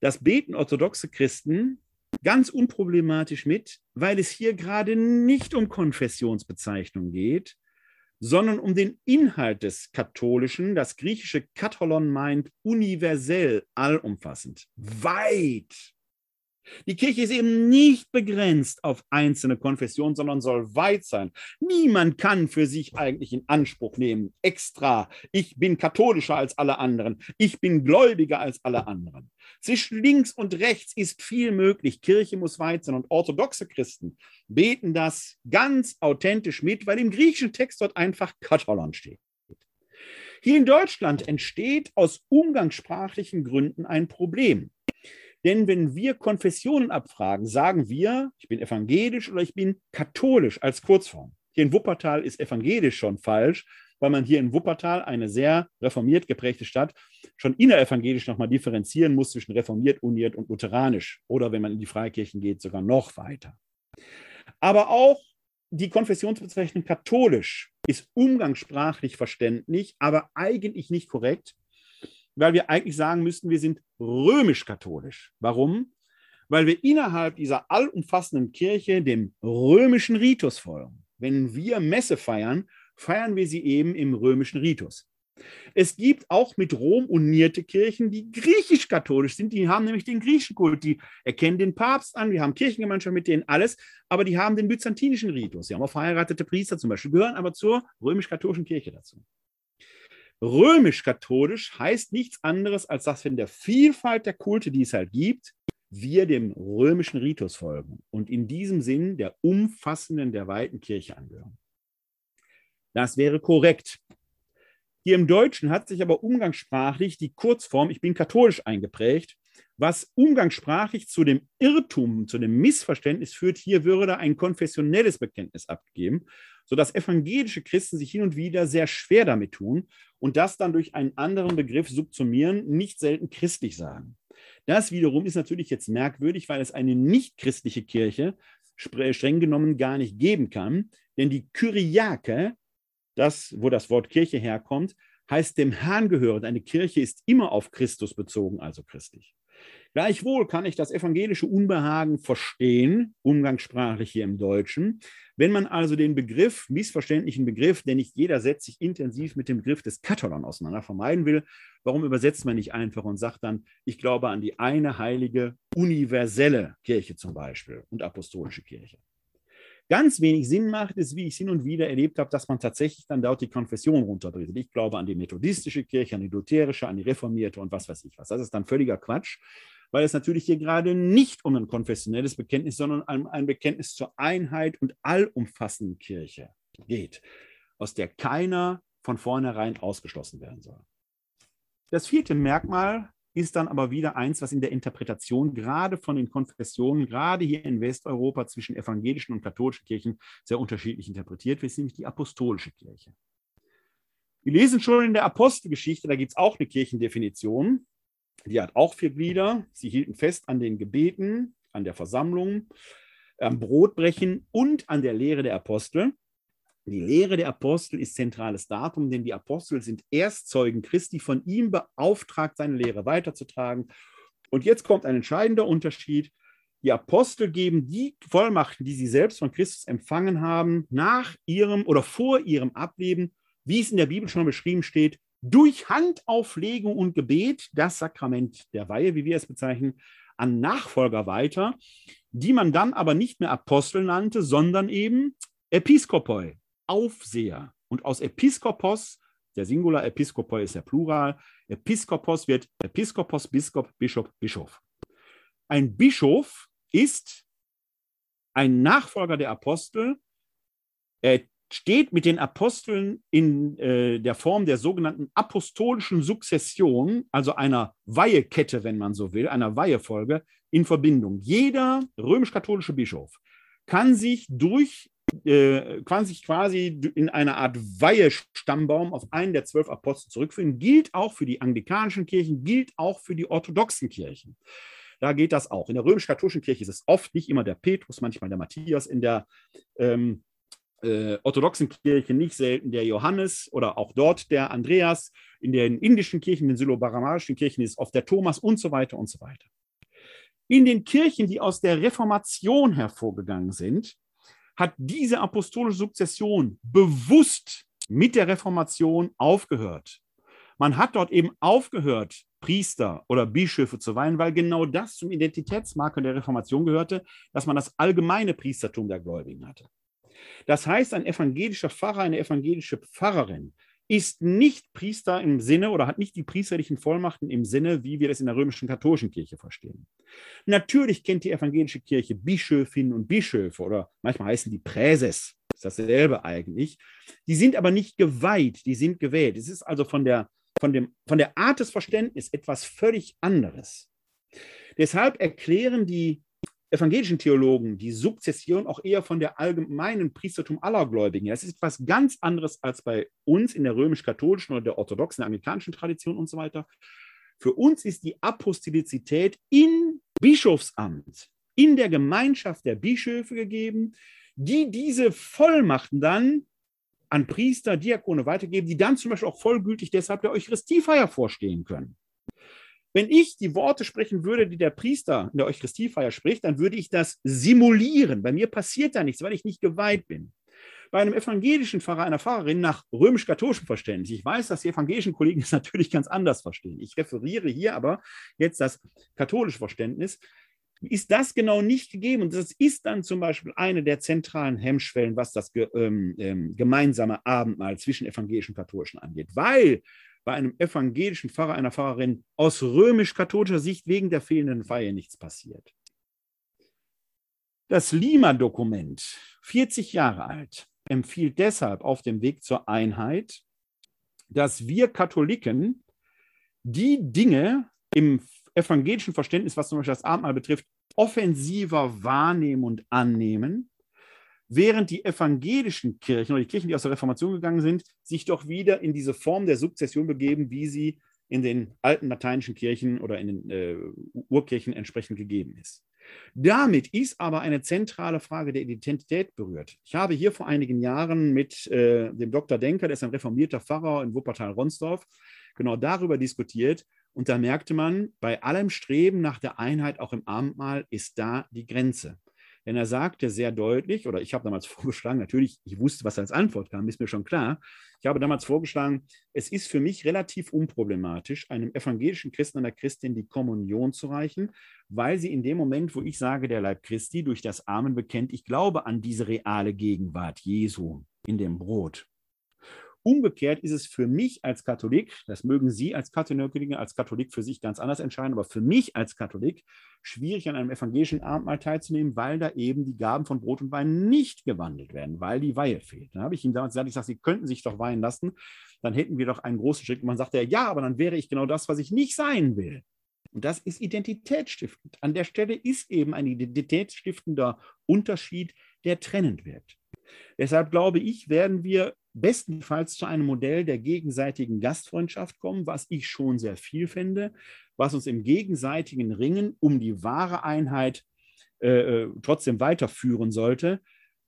Das beten orthodoxe Christen ganz unproblematisch mit, weil es hier gerade nicht um Konfessionsbezeichnung geht, sondern um den Inhalt des Katholischen. Das griechische Katholon meint universell, allumfassend, weit. Die Kirche ist eben nicht begrenzt auf einzelne Konfessionen, sondern soll weit sein. Niemand kann für sich eigentlich in Anspruch nehmen, extra, ich bin katholischer als alle anderen, ich bin gläubiger als alle anderen. Zwischen links und rechts ist viel möglich. Kirche muss weit sein. Und orthodoxe Christen beten das ganz authentisch mit, weil im griechischen Text dort einfach Katholon steht. Hier in Deutschland entsteht aus umgangssprachlichen Gründen ein Problem. Denn wenn wir Konfessionen abfragen, sagen wir, ich bin evangelisch oder ich bin katholisch als Kurzform. Hier in Wuppertal ist evangelisch schon falsch, weil man hier in Wuppertal, eine sehr reformiert geprägte Stadt, schon innerevangelisch nochmal differenzieren muss zwischen reformiert, uniert und lutheranisch. Oder wenn man in die Freikirchen geht, sogar noch weiter. Aber auch die Konfessionsbezeichnung katholisch ist umgangssprachlich verständlich, aber eigentlich nicht korrekt, weil wir eigentlich sagen müssten, wir sind römisch-katholisch. Warum? Weil wir innerhalb dieser allumfassenden Kirche dem römischen Ritus folgen. Wenn wir Messe feiern, feiern wir sie eben im römischen Ritus. Es gibt auch mit Rom unierte Kirchen, die griechisch-katholisch sind. Die haben nämlich den griechischen Kult. Die erkennen den Papst an, wir haben Kirchengemeinschaft mit denen alles, aber die haben den byzantinischen Ritus. Sie haben auch verheiratete Priester zum Beispiel, gehören aber zur römisch-katholischen Kirche dazu. Römisch-katholisch heißt nichts anderes, als dass in der Vielfalt der Kulte, die es halt gibt, wir dem römischen Ritus folgen und in diesem Sinn der umfassenden, der weiten Kirche angehören. Das wäre korrekt. Hier im Deutschen hat sich aber umgangssprachlich die Kurzform ich bin katholisch eingeprägt, was umgangssprachlich zu dem Irrtum, zu dem Missverständnis führt, hier würde ein konfessionelles Bekenntnis abgegeben, sodass evangelische Christen sich hin und wieder sehr schwer damit tun und das dann durch einen anderen Begriff subsumieren, nicht selten christlich sagen. Das wiederum ist natürlich jetzt merkwürdig, weil es eine nicht christliche Kirche streng genommen gar nicht geben kann, denn die Kyriake das, wo das Wort Kirche herkommt, heißt dem Herrn gehörend. Eine Kirche ist immer auf Christus bezogen, also christlich. Gleichwohl kann ich das evangelische Unbehagen verstehen, umgangssprachlich hier im Deutschen. Wenn man also den Begriff, missverständlichen Begriff, denn nicht jeder setzt sich intensiv mit dem Begriff des Katholon auseinander, vermeiden will, warum übersetzt man nicht einfach und sagt dann, ich glaube an die eine heilige, universelle Kirche zum Beispiel und apostolische Kirche ganz wenig Sinn macht, ist, wie ich es hin und wieder erlebt habe, dass man tatsächlich dann dort die Konfession runterbricht. Ich glaube an die methodistische Kirche, an die lutherische, an die reformierte und was weiß ich was. Das ist dann völliger Quatsch, weil es natürlich hier gerade nicht um ein konfessionelles Bekenntnis, sondern um ein Bekenntnis zur Einheit und allumfassenden Kirche geht, aus der keiner von vornherein ausgeschlossen werden soll. Das vierte Merkmal ist dann aber wieder eins, was in der Interpretation gerade von den Konfessionen, gerade hier in Westeuropa zwischen evangelischen und katholischen Kirchen sehr unterschiedlich interpretiert wird, nämlich die apostolische Kirche. Wir lesen schon in der Apostelgeschichte, da gibt es auch eine Kirchendefinition, die hat auch vier Glieder. Sie hielten fest an den Gebeten, an der Versammlung, am Brotbrechen und an der Lehre der Apostel. Die Lehre der Apostel ist zentrales Datum, denn die Apostel sind Erstzeugen Christi, von ihm beauftragt, seine Lehre weiterzutragen. Und jetzt kommt ein entscheidender Unterschied. Die Apostel geben die Vollmachten, die sie selbst von Christus empfangen haben, nach ihrem oder vor ihrem Ableben, wie es in der Bibel schon beschrieben steht, durch Handauflegung und Gebet, das Sakrament der Weihe, wie wir es bezeichnen, an Nachfolger weiter, die man dann aber nicht mehr Apostel nannte, sondern eben Episkopoi, Aufseher. Und aus Episkopos, der Singular Episkopoi ist der Plural, Episkopos wird Episkopos, Biskop, Bischof, Bischof. Ein Bischof ist ein Nachfolger der Apostel. Er steht mit den Aposteln in äh, der Form der sogenannten apostolischen Sukzession, also einer Weihekette, wenn man so will, einer Weihefolge, in Verbindung. Jeder römisch-katholische Bischof kann sich durch äh, sich quasi in einer Art Weihestammbaum auf einen der zwölf Apostel zurückführen, gilt auch für die anglikanischen Kirchen, gilt auch für die orthodoxen Kirchen. Da geht das auch. In der römisch-katholischen Kirche ist es oft nicht immer der Petrus, manchmal der Matthias. In der ähm, äh, orthodoxen Kirche nicht selten der Johannes oder auch dort der Andreas. In den indischen Kirchen, den syllobaramarischen Kirchen ist es oft der Thomas und so weiter und so weiter. In den Kirchen, die aus der Reformation hervorgegangen sind, hat diese apostolische Sukzession bewusst mit der Reformation aufgehört. Man hat dort eben aufgehört, Priester oder Bischöfe zu weihen, weil genau das zum Identitätsmarker der Reformation gehörte, dass man das allgemeine Priestertum der Gläubigen hatte. Das heißt, ein evangelischer Pfarrer, eine evangelische Pfarrerin ist nicht Priester im Sinne oder hat nicht die priesterlichen Vollmachten im Sinne, wie wir das in der römischen katholischen Kirche verstehen. Natürlich kennt die evangelische Kirche Bischöfinnen und Bischöfe oder manchmal heißen die Präses, ist dasselbe eigentlich. Die sind aber nicht geweiht, die sind gewählt. Es ist also von der, von dem, von der Art des Verständnisses etwas völlig anderes. Deshalb erklären die evangelischen Theologen die Sukzession auch eher von der allgemeinen Priestertum aller Gläubigen. Das ist etwas ganz anderes als bei uns in der römisch-katholischen oder der orthodoxen, amerikanischen Tradition und so weiter. Für uns ist die Apostolizität in Bischofsamt, in der Gemeinschaft der Bischöfe gegeben, die diese Vollmachten dann an Priester, Diakone weitergeben, die dann zum Beispiel auch vollgültig deshalb der Eucharistiefeier vorstehen können. Wenn ich die Worte sprechen würde, die der Priester in der Eucharistiefeier spricht, dann würde ich das simulieren. Bei mir passiert da nichts, weil ich nicht geweiht bin. Bei einem evangelischen Pfarrer, einer Pfarrerin nach römisch-katholischem Verständnis, ich weiß, dass die evangelischen Kollegen es natürlich ganz anders verstehen. Ich referiere hier aber jetzt das katholische Verständnis, ist das genau nicht gegeben. Und das ist dann zum Beispiel eine der zentralen Hemmschwellen, was das ähm, ähm, gemeinsame Abendmahl zwischen evangelischen und katholischen angeht. Weil bei einem evangelischen Pfarrer, einer Pfarrerin aus römisch-katholischer Sicht wegen der fehlenden Feier nichts passiert. Das Lima-Dokument, 40 Jahre alt, empfiehlt deshalb auf dem Weg zur Einheit, dass wir Katholiken die Dinge im evangelischen Verständnis, was zum Beispiel das Abendmahl betrifft, offensiver wahrnehmen und annehmen während die evangelischen Kirchen oder die Kirchen, die aus der Reformation gegangen sind, sich doch wieder in diese Form der Sukzession begeben, wie sie in den alten lateinischen Kirchen oder in den äh, Urkirchen entsprechend gegeben ist. Damit ist aber eine zentrale Frage der Identität berührt. Ich habe hier vor einigen Jahren mit äh, dem Dr. Denker, der ist ein reformierter Pfarrer in Wuppertal-Ronsdorf, genau darüber diskutiert. Und da merkte man, bei allem Streben nach der Einheit auch im Abendmahl ist da die Grenze. Denn er sagte sehr deutlich, oder ich habe damals vorgeschlagen, natürlich, ich wusste, was als Antwort kam, ist mir schon klar. Ich habe damals vorgeschlagen, es ist für mich relativ unproblematisch, einem evangelischen Christen, einer Christin die Kommunion zu reichen, weil sie in dem Moment, wo ich sage, der Leib Christi durch das Amen bekennt, ich glaube an diese reale Gegenwart Jesu in dem Brot. Umgekehrt ist es für mich als Katholik, das mögen Sie als Katholiken, als Katholik für sich ganz anders entscheiden, aber für mich als Katholik schwierig an einem evangelischen Abendmahl teilzunehmen, weil da eben die Gaben von Brot und Wein nicht gewandelt werden, weil die Weihe fehlt. Dann habe ich ihm damals gesagt, ich sage, Sie könnten sich doch weihen lassen, dann hätten wir doch einen großen Schritt. Und man sagt ja, aber dann wäre ich genau das, was ich nicht sein will. Und das ist identitätsstiftend. An der Stelle ist eben ein identitätsstiftender Unterschied, der trennend wirkt. Deshalb glaube ich, werden wir bestenfalls zu einem Modell der gegenseitigen Gastfreundschaft kommen, was ich schon sehr viel fände, was uns im gegenseitigen Ringen um die wahre Einheit äh, äh, trotzdem weiterführen sollte.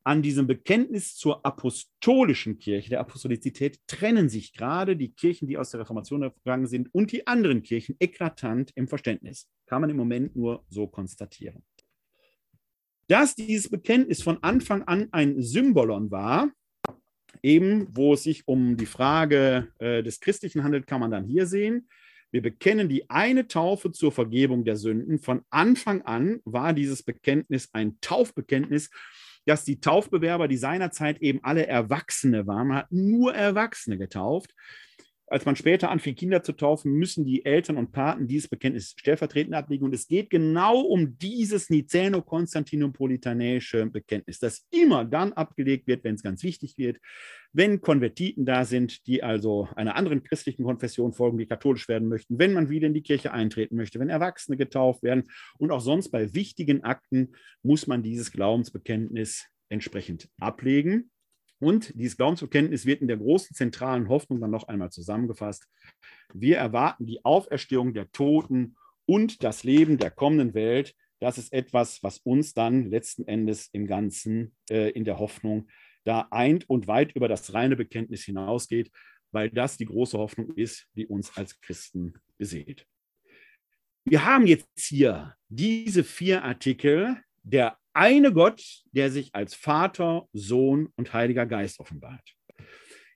An diesem Bekenntnis zur apostolischen Kirche, der Apostolizität, trennen sich gerade die Kirchen, die aus der Reformation gegangen sind, und die anderen Kirchen eklatant im Verständnis. Kann man im Moment nur so konstatieren. Dass dieses Bekenntnis von Anfang an ein Symbolon war, eben wo es sich um die Frage äh, des Christlichen handelt, kann man dann hier sehen. Wir bekennen die eine Taufe zur Vergebung der Sünden. Von Anfang an war dieses Bekenntnis ein Taufbekenntnis, dass die Taufbewerber, die seinerzeit eben alle Erwachsene waren, man hat nur Erwachsene getauft, als man später anfing, Kinder zu taufen, müssen die Eltern und Paten dieses Bekenntnis stellvertretend ablegen. Und es geht genau um dieses Niceno-Konstantinopolitanäische Bekenntnis, das immer dann abgelegt wird, wenn es ganz wichtig wird, wenn Konvertiten da sind, die also einer anderen christlichen Konfession folgen, die katholisch werden möchten, wenn man wieder in die Kirche eintreten möchte, wenn Erwachsene getauft werden. Und auch sonst bei wichtigen Akten muss man dieses Glaubensbekenntnis entsprechend ablegen. Und dieses Glaubensbekenntnis wird in der großen zentralen Hoffnung dann noch einmal zusammengefasst. Wir erwarten die Auferstehung der Toten und das Leben der kommenden Welt. Das ist etwas, was uns dann letzten Endes im Ganzen äh, in der Hoffnung da eint und weit über das reine Bekenntnis hinausgeht, weil das die große Hoffnung ist, die uns als Christen beseelt. Wir haben jetzt hier diese vier Artikel der eine Gott, der sich als Vater, Sohn und Heiliger Geist offenbart.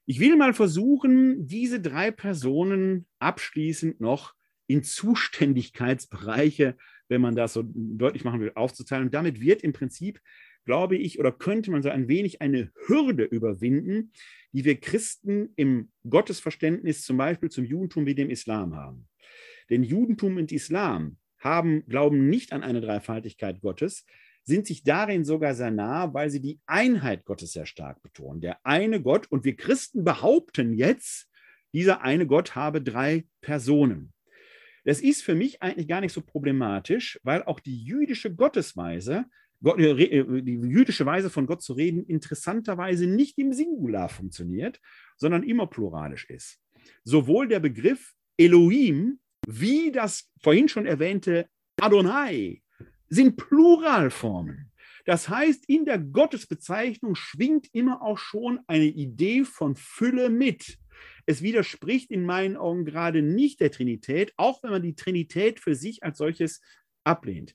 Ich will mal versuchen, diese drei Personen abschließend noch in Zuständigkeitsbereiche, wenn man das so deutlich machen will, aufzuteilen. Und damit wird im Prinzip, glaube ich, oder könnte man so ein wenig eine Hürde überwinden, die wir Christen im Gottesverständnis zum Beispiel zum Judentum wie dem Islam haben. Denn Judentum und Islam haben, glauben nicht an eine Dreifaltigkeit Gottes, sind sich darin sogar sehr nah, weil sie die Einheit Gottes sehr stark betonen. Der eine Gott, und wir Christen behaupten jetzt, dieser eine Gott habe drei Personen. Das ist für mich eigentlich gar nicht so problematisch, weil auch die jüdische Gottesweise, äh, die jüdische Weise von Gott zu reden, interessanterweise nicht im Singular funktioniert, sondern immer pluralisch ist. Sowohl der Begriff Elohim wie das vorhin schon erwähnte Adonai sind Pluralformen. Das heißt, in der Gottesbezeichnung schwingt immer auch schon eine Idee von Fülle mit. Es widerspricht in meinen Augen gerade nicht der Trinität, auch wenn man die Trinität für sich als solches ablehnt.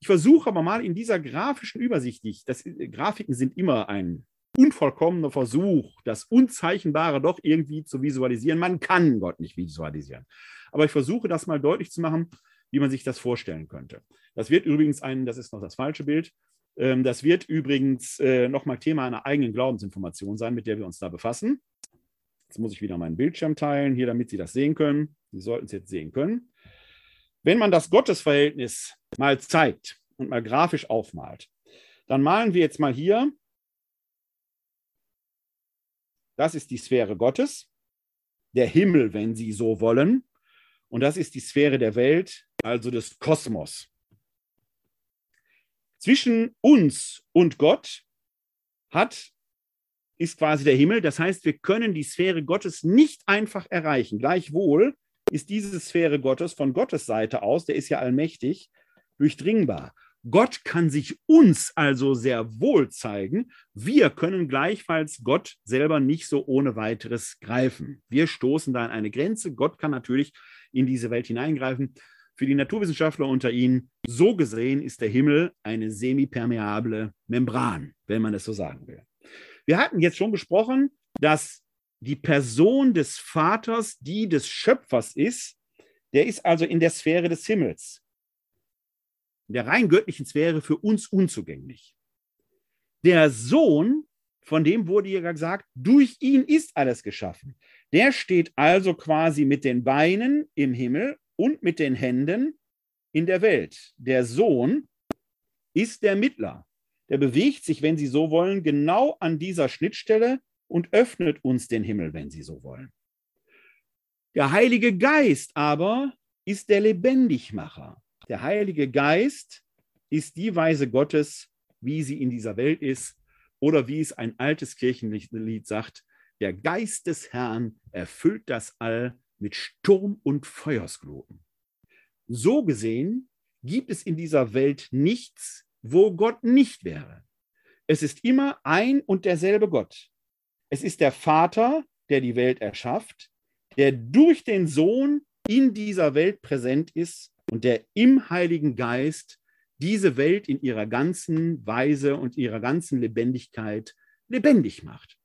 Ich versuche aber mal in dieser grafischen Übersicht, das, äh, Grafiken sind immer ein unvollkommener Versuch, das Unzeichenbare doch irgendwie zu visualisieren. Man kann Gott nicht visualisieren. Aber ich versuche das mal deutlich zu machen, wie man sich das vorstellen könnte. Das wird übrigens ein, das ist noch das falsche Bild, ähm, das wird übrigens äh, nochmal Thema einer eigenen Glaubensinformation sein, mit der wir uns da befassen. Jetzt muss ich wieder meinen Bildschirm teilen, hier, damit Sie das sehen können. Sie sollten es jetzt sehen können. Wenn man das Gottesverhältnis mal zeigt und mal grafisch aufmalt, dann malen wir jetzt mal hier das ist die Sphäre Gottes, der Himmel, wenn Sie so wollen. Und das ist die Sphäre der Welt, also des Kosmos. Zwischen uns und Gott hat, ist quasi der Himmel. Das heißt, wir können die Sphäre Gottes nicht einfach erreichen. Gleichwohl ist diese Sphäre Gottes von Gottes Seite aus, der ist ja allmächtig, durchdringbar. Gott kann sich uns also sehr wohl zeigen. Wir können gleichfalls Gott selber nicht so ohne weiteres greifen. Wir stoßen da an eine Grenze. Gott kann natürlich in diese Welt hineingreifen. Für die Naturwissenschaftler unter Ihnen, so gesehen ist der Himmel eine semipermeable Membran, wenn man es so sagen will. Wir hatten jetzt schon besprochen, dass die Person des Vaters die des Schöpfers ist. Der ist also in der Sphäre des Himmels der rein göttlichen Sphäre für uns unzugänglich. Der Sohn, von dem wurde ja gesagt, durch ihn ist alles geschaffen. Der steht also quasi mit den Beinen im Himmel und mit den Händen in der Welt. Der Sohn ist der Mittler. Der bewegt sich, wenn Sie so wollen, genau an dieser Schnittstelle und öffnet uns den Himmel, wenn Sie so wollen. Der Heilige Geist aber ist der Lebendigmacher. Der Heilige Geist ist die Weise Gottes, wie sie in dieser Welt ist, oder wie es ein altes Kirchenlied sagt, der Geist des Herrn erfüllt das All mit Sturm und Feuersgloten. So gesehen gibt es in dieser Welt nichts, wo Gott nicht wäre. Es ist immer ein und derselbe Gott. Es ist der Vater, der die Welt erschafft, der durch den Sohn in dieser Welt präsent ist und der im Heiligen Geist diese Welt in ihrer ganzen Weise und ihrer ganzen Lebendigkeit lebendig macht.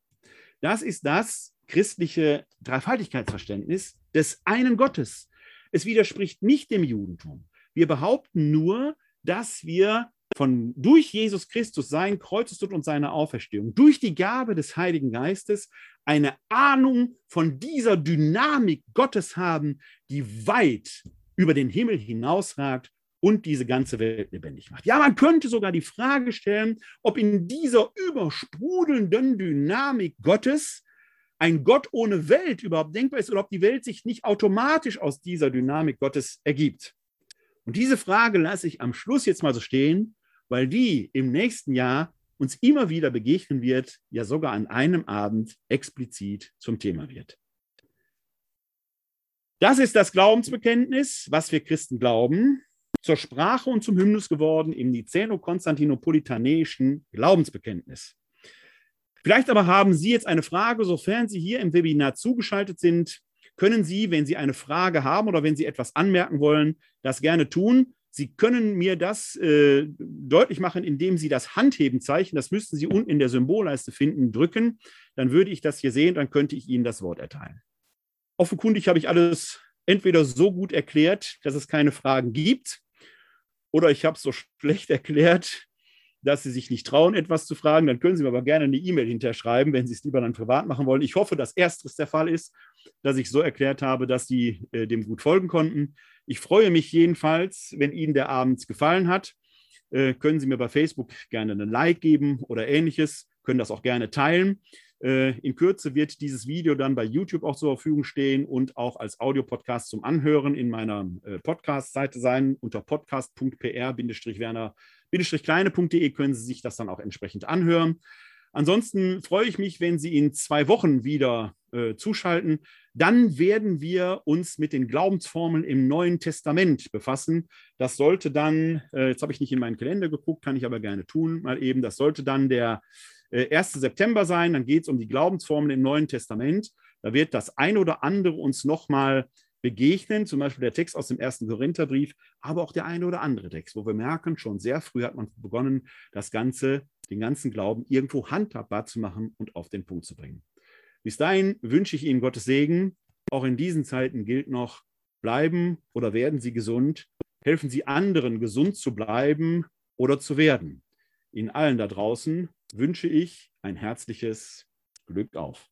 Das ist das christliche Dreifaltigkeitsverständnis des einen Gottes. Es widerspricht nicht dem Judentum. Wir behaupten nur, dass wir von durch Jesus Christus, sein Kreuzestod und seine Auferstehung, durch die Gabe des Heiligen Geistes eine Ahnung von dieser Dynamik Gottes haben, die weit über den Himmel hinausragt und diese ganze Welt lebendig macht. Ja, man könnte sogar die Frage stellen, ob in dieser übersprudelnden Dynamik Gottes ein Gott ohne Welt überhaupt denkbar ist oder ob die Welt sich nicht automatisch aus dieser Dynamik Gottes ergibt. Und diese Frage lasse ich am Schluss jetzt mal so stehen, weil die im nächsten Jahr uns immer wieder begegnen wird, ja sogar an einem Abend explizit zum Thema wird. Das ist das Glaubensbekenntnis, was wir Christen glauben, zur Sprache und zum Hymnus geworden im Niceno-Konstantinopolitanischen Glaubensbekenntnis. Vielleicht aber haben Sie jetzt eine Frage, sofern Sie hier im Webinar zugeschaltet sind, können Sie, wenn Sie eine Frage haben oder wenn Sie etwas anmerken wollen, das gerne tun. Sie können mir das äh, deutlich machen, indem Sie das Handhebenzeichen, das müssten Sie unten in der Symbolleiste finden, drücken. Dann würde ich das hier sehen, dann könnte ich Ihnen das Wort erteilen. Offenkundig habe ich alles entweder so gut erklärt, dass es keine Fragen gibt, oder ich habe es so schlecht erklärt, dass Sie sich nicht trauen, etwas zu fragen. Dann können Sie mir aber gerne eine E-Mail hinterschreiben, wenn Sie es lieber dann privat machen wollen. Ich hoffe, dass ersteres der Fall ist, dass ich so erklärt habe, dass Sie äh, dem gut folgen konnten. Ich freue mich jedenfalls, wenn Ihnen der Abend gefallen hat. Äh, können Sie mir bei Facebook gerne einen Like geben oder ähnliches, können das auch gerne teilen. Äh, in Kürze wird dieses Video dann bei YouTube auch zur Verfügung stehen und auch als Audiopodcast zum Anhören in meiner äh, Podcast-Seite sein. Unter podcast.pr-werner-kleine.de können Sie sich das dann auch entsprechend anhören. Ansonsten freue ich mich, wenn Sie in zwei Wochen wieder äh, zuschalten. Dann werden wir uns mit den Glaubensformeln im Neuen Testament befassen. Das sollte dann, äh, jetzt habe ich nicht in meinen Kalender geguckt, kann ich aber gerne tun, mal eben, das sollte dann der äh, 1. September sein. Dann geht es um die Glaubensformeln im Neuen Testament. Da wird das eine oder andere uns nochmal begegnen, zum Beispiel der Text aus dem ersten Korintherbrief, aber auch der eine oder andere Text, wo wir merken, schon sehr früh hat man begonnen, das Ganze, den ganzen Glauben irgendwo handhabbar zu machen und auf den Punkt zu bringen. Bis dahin wünsche ich Ihnen Gottes Segen. Auch in diesen Zeiten gilt noch, bleiben oder werden Sie gesund. Helfen Sie anderen, gesund zu bleiben oder zu werden. Ihnen allen da draußen wünsche ich ein herzliches Glück auf.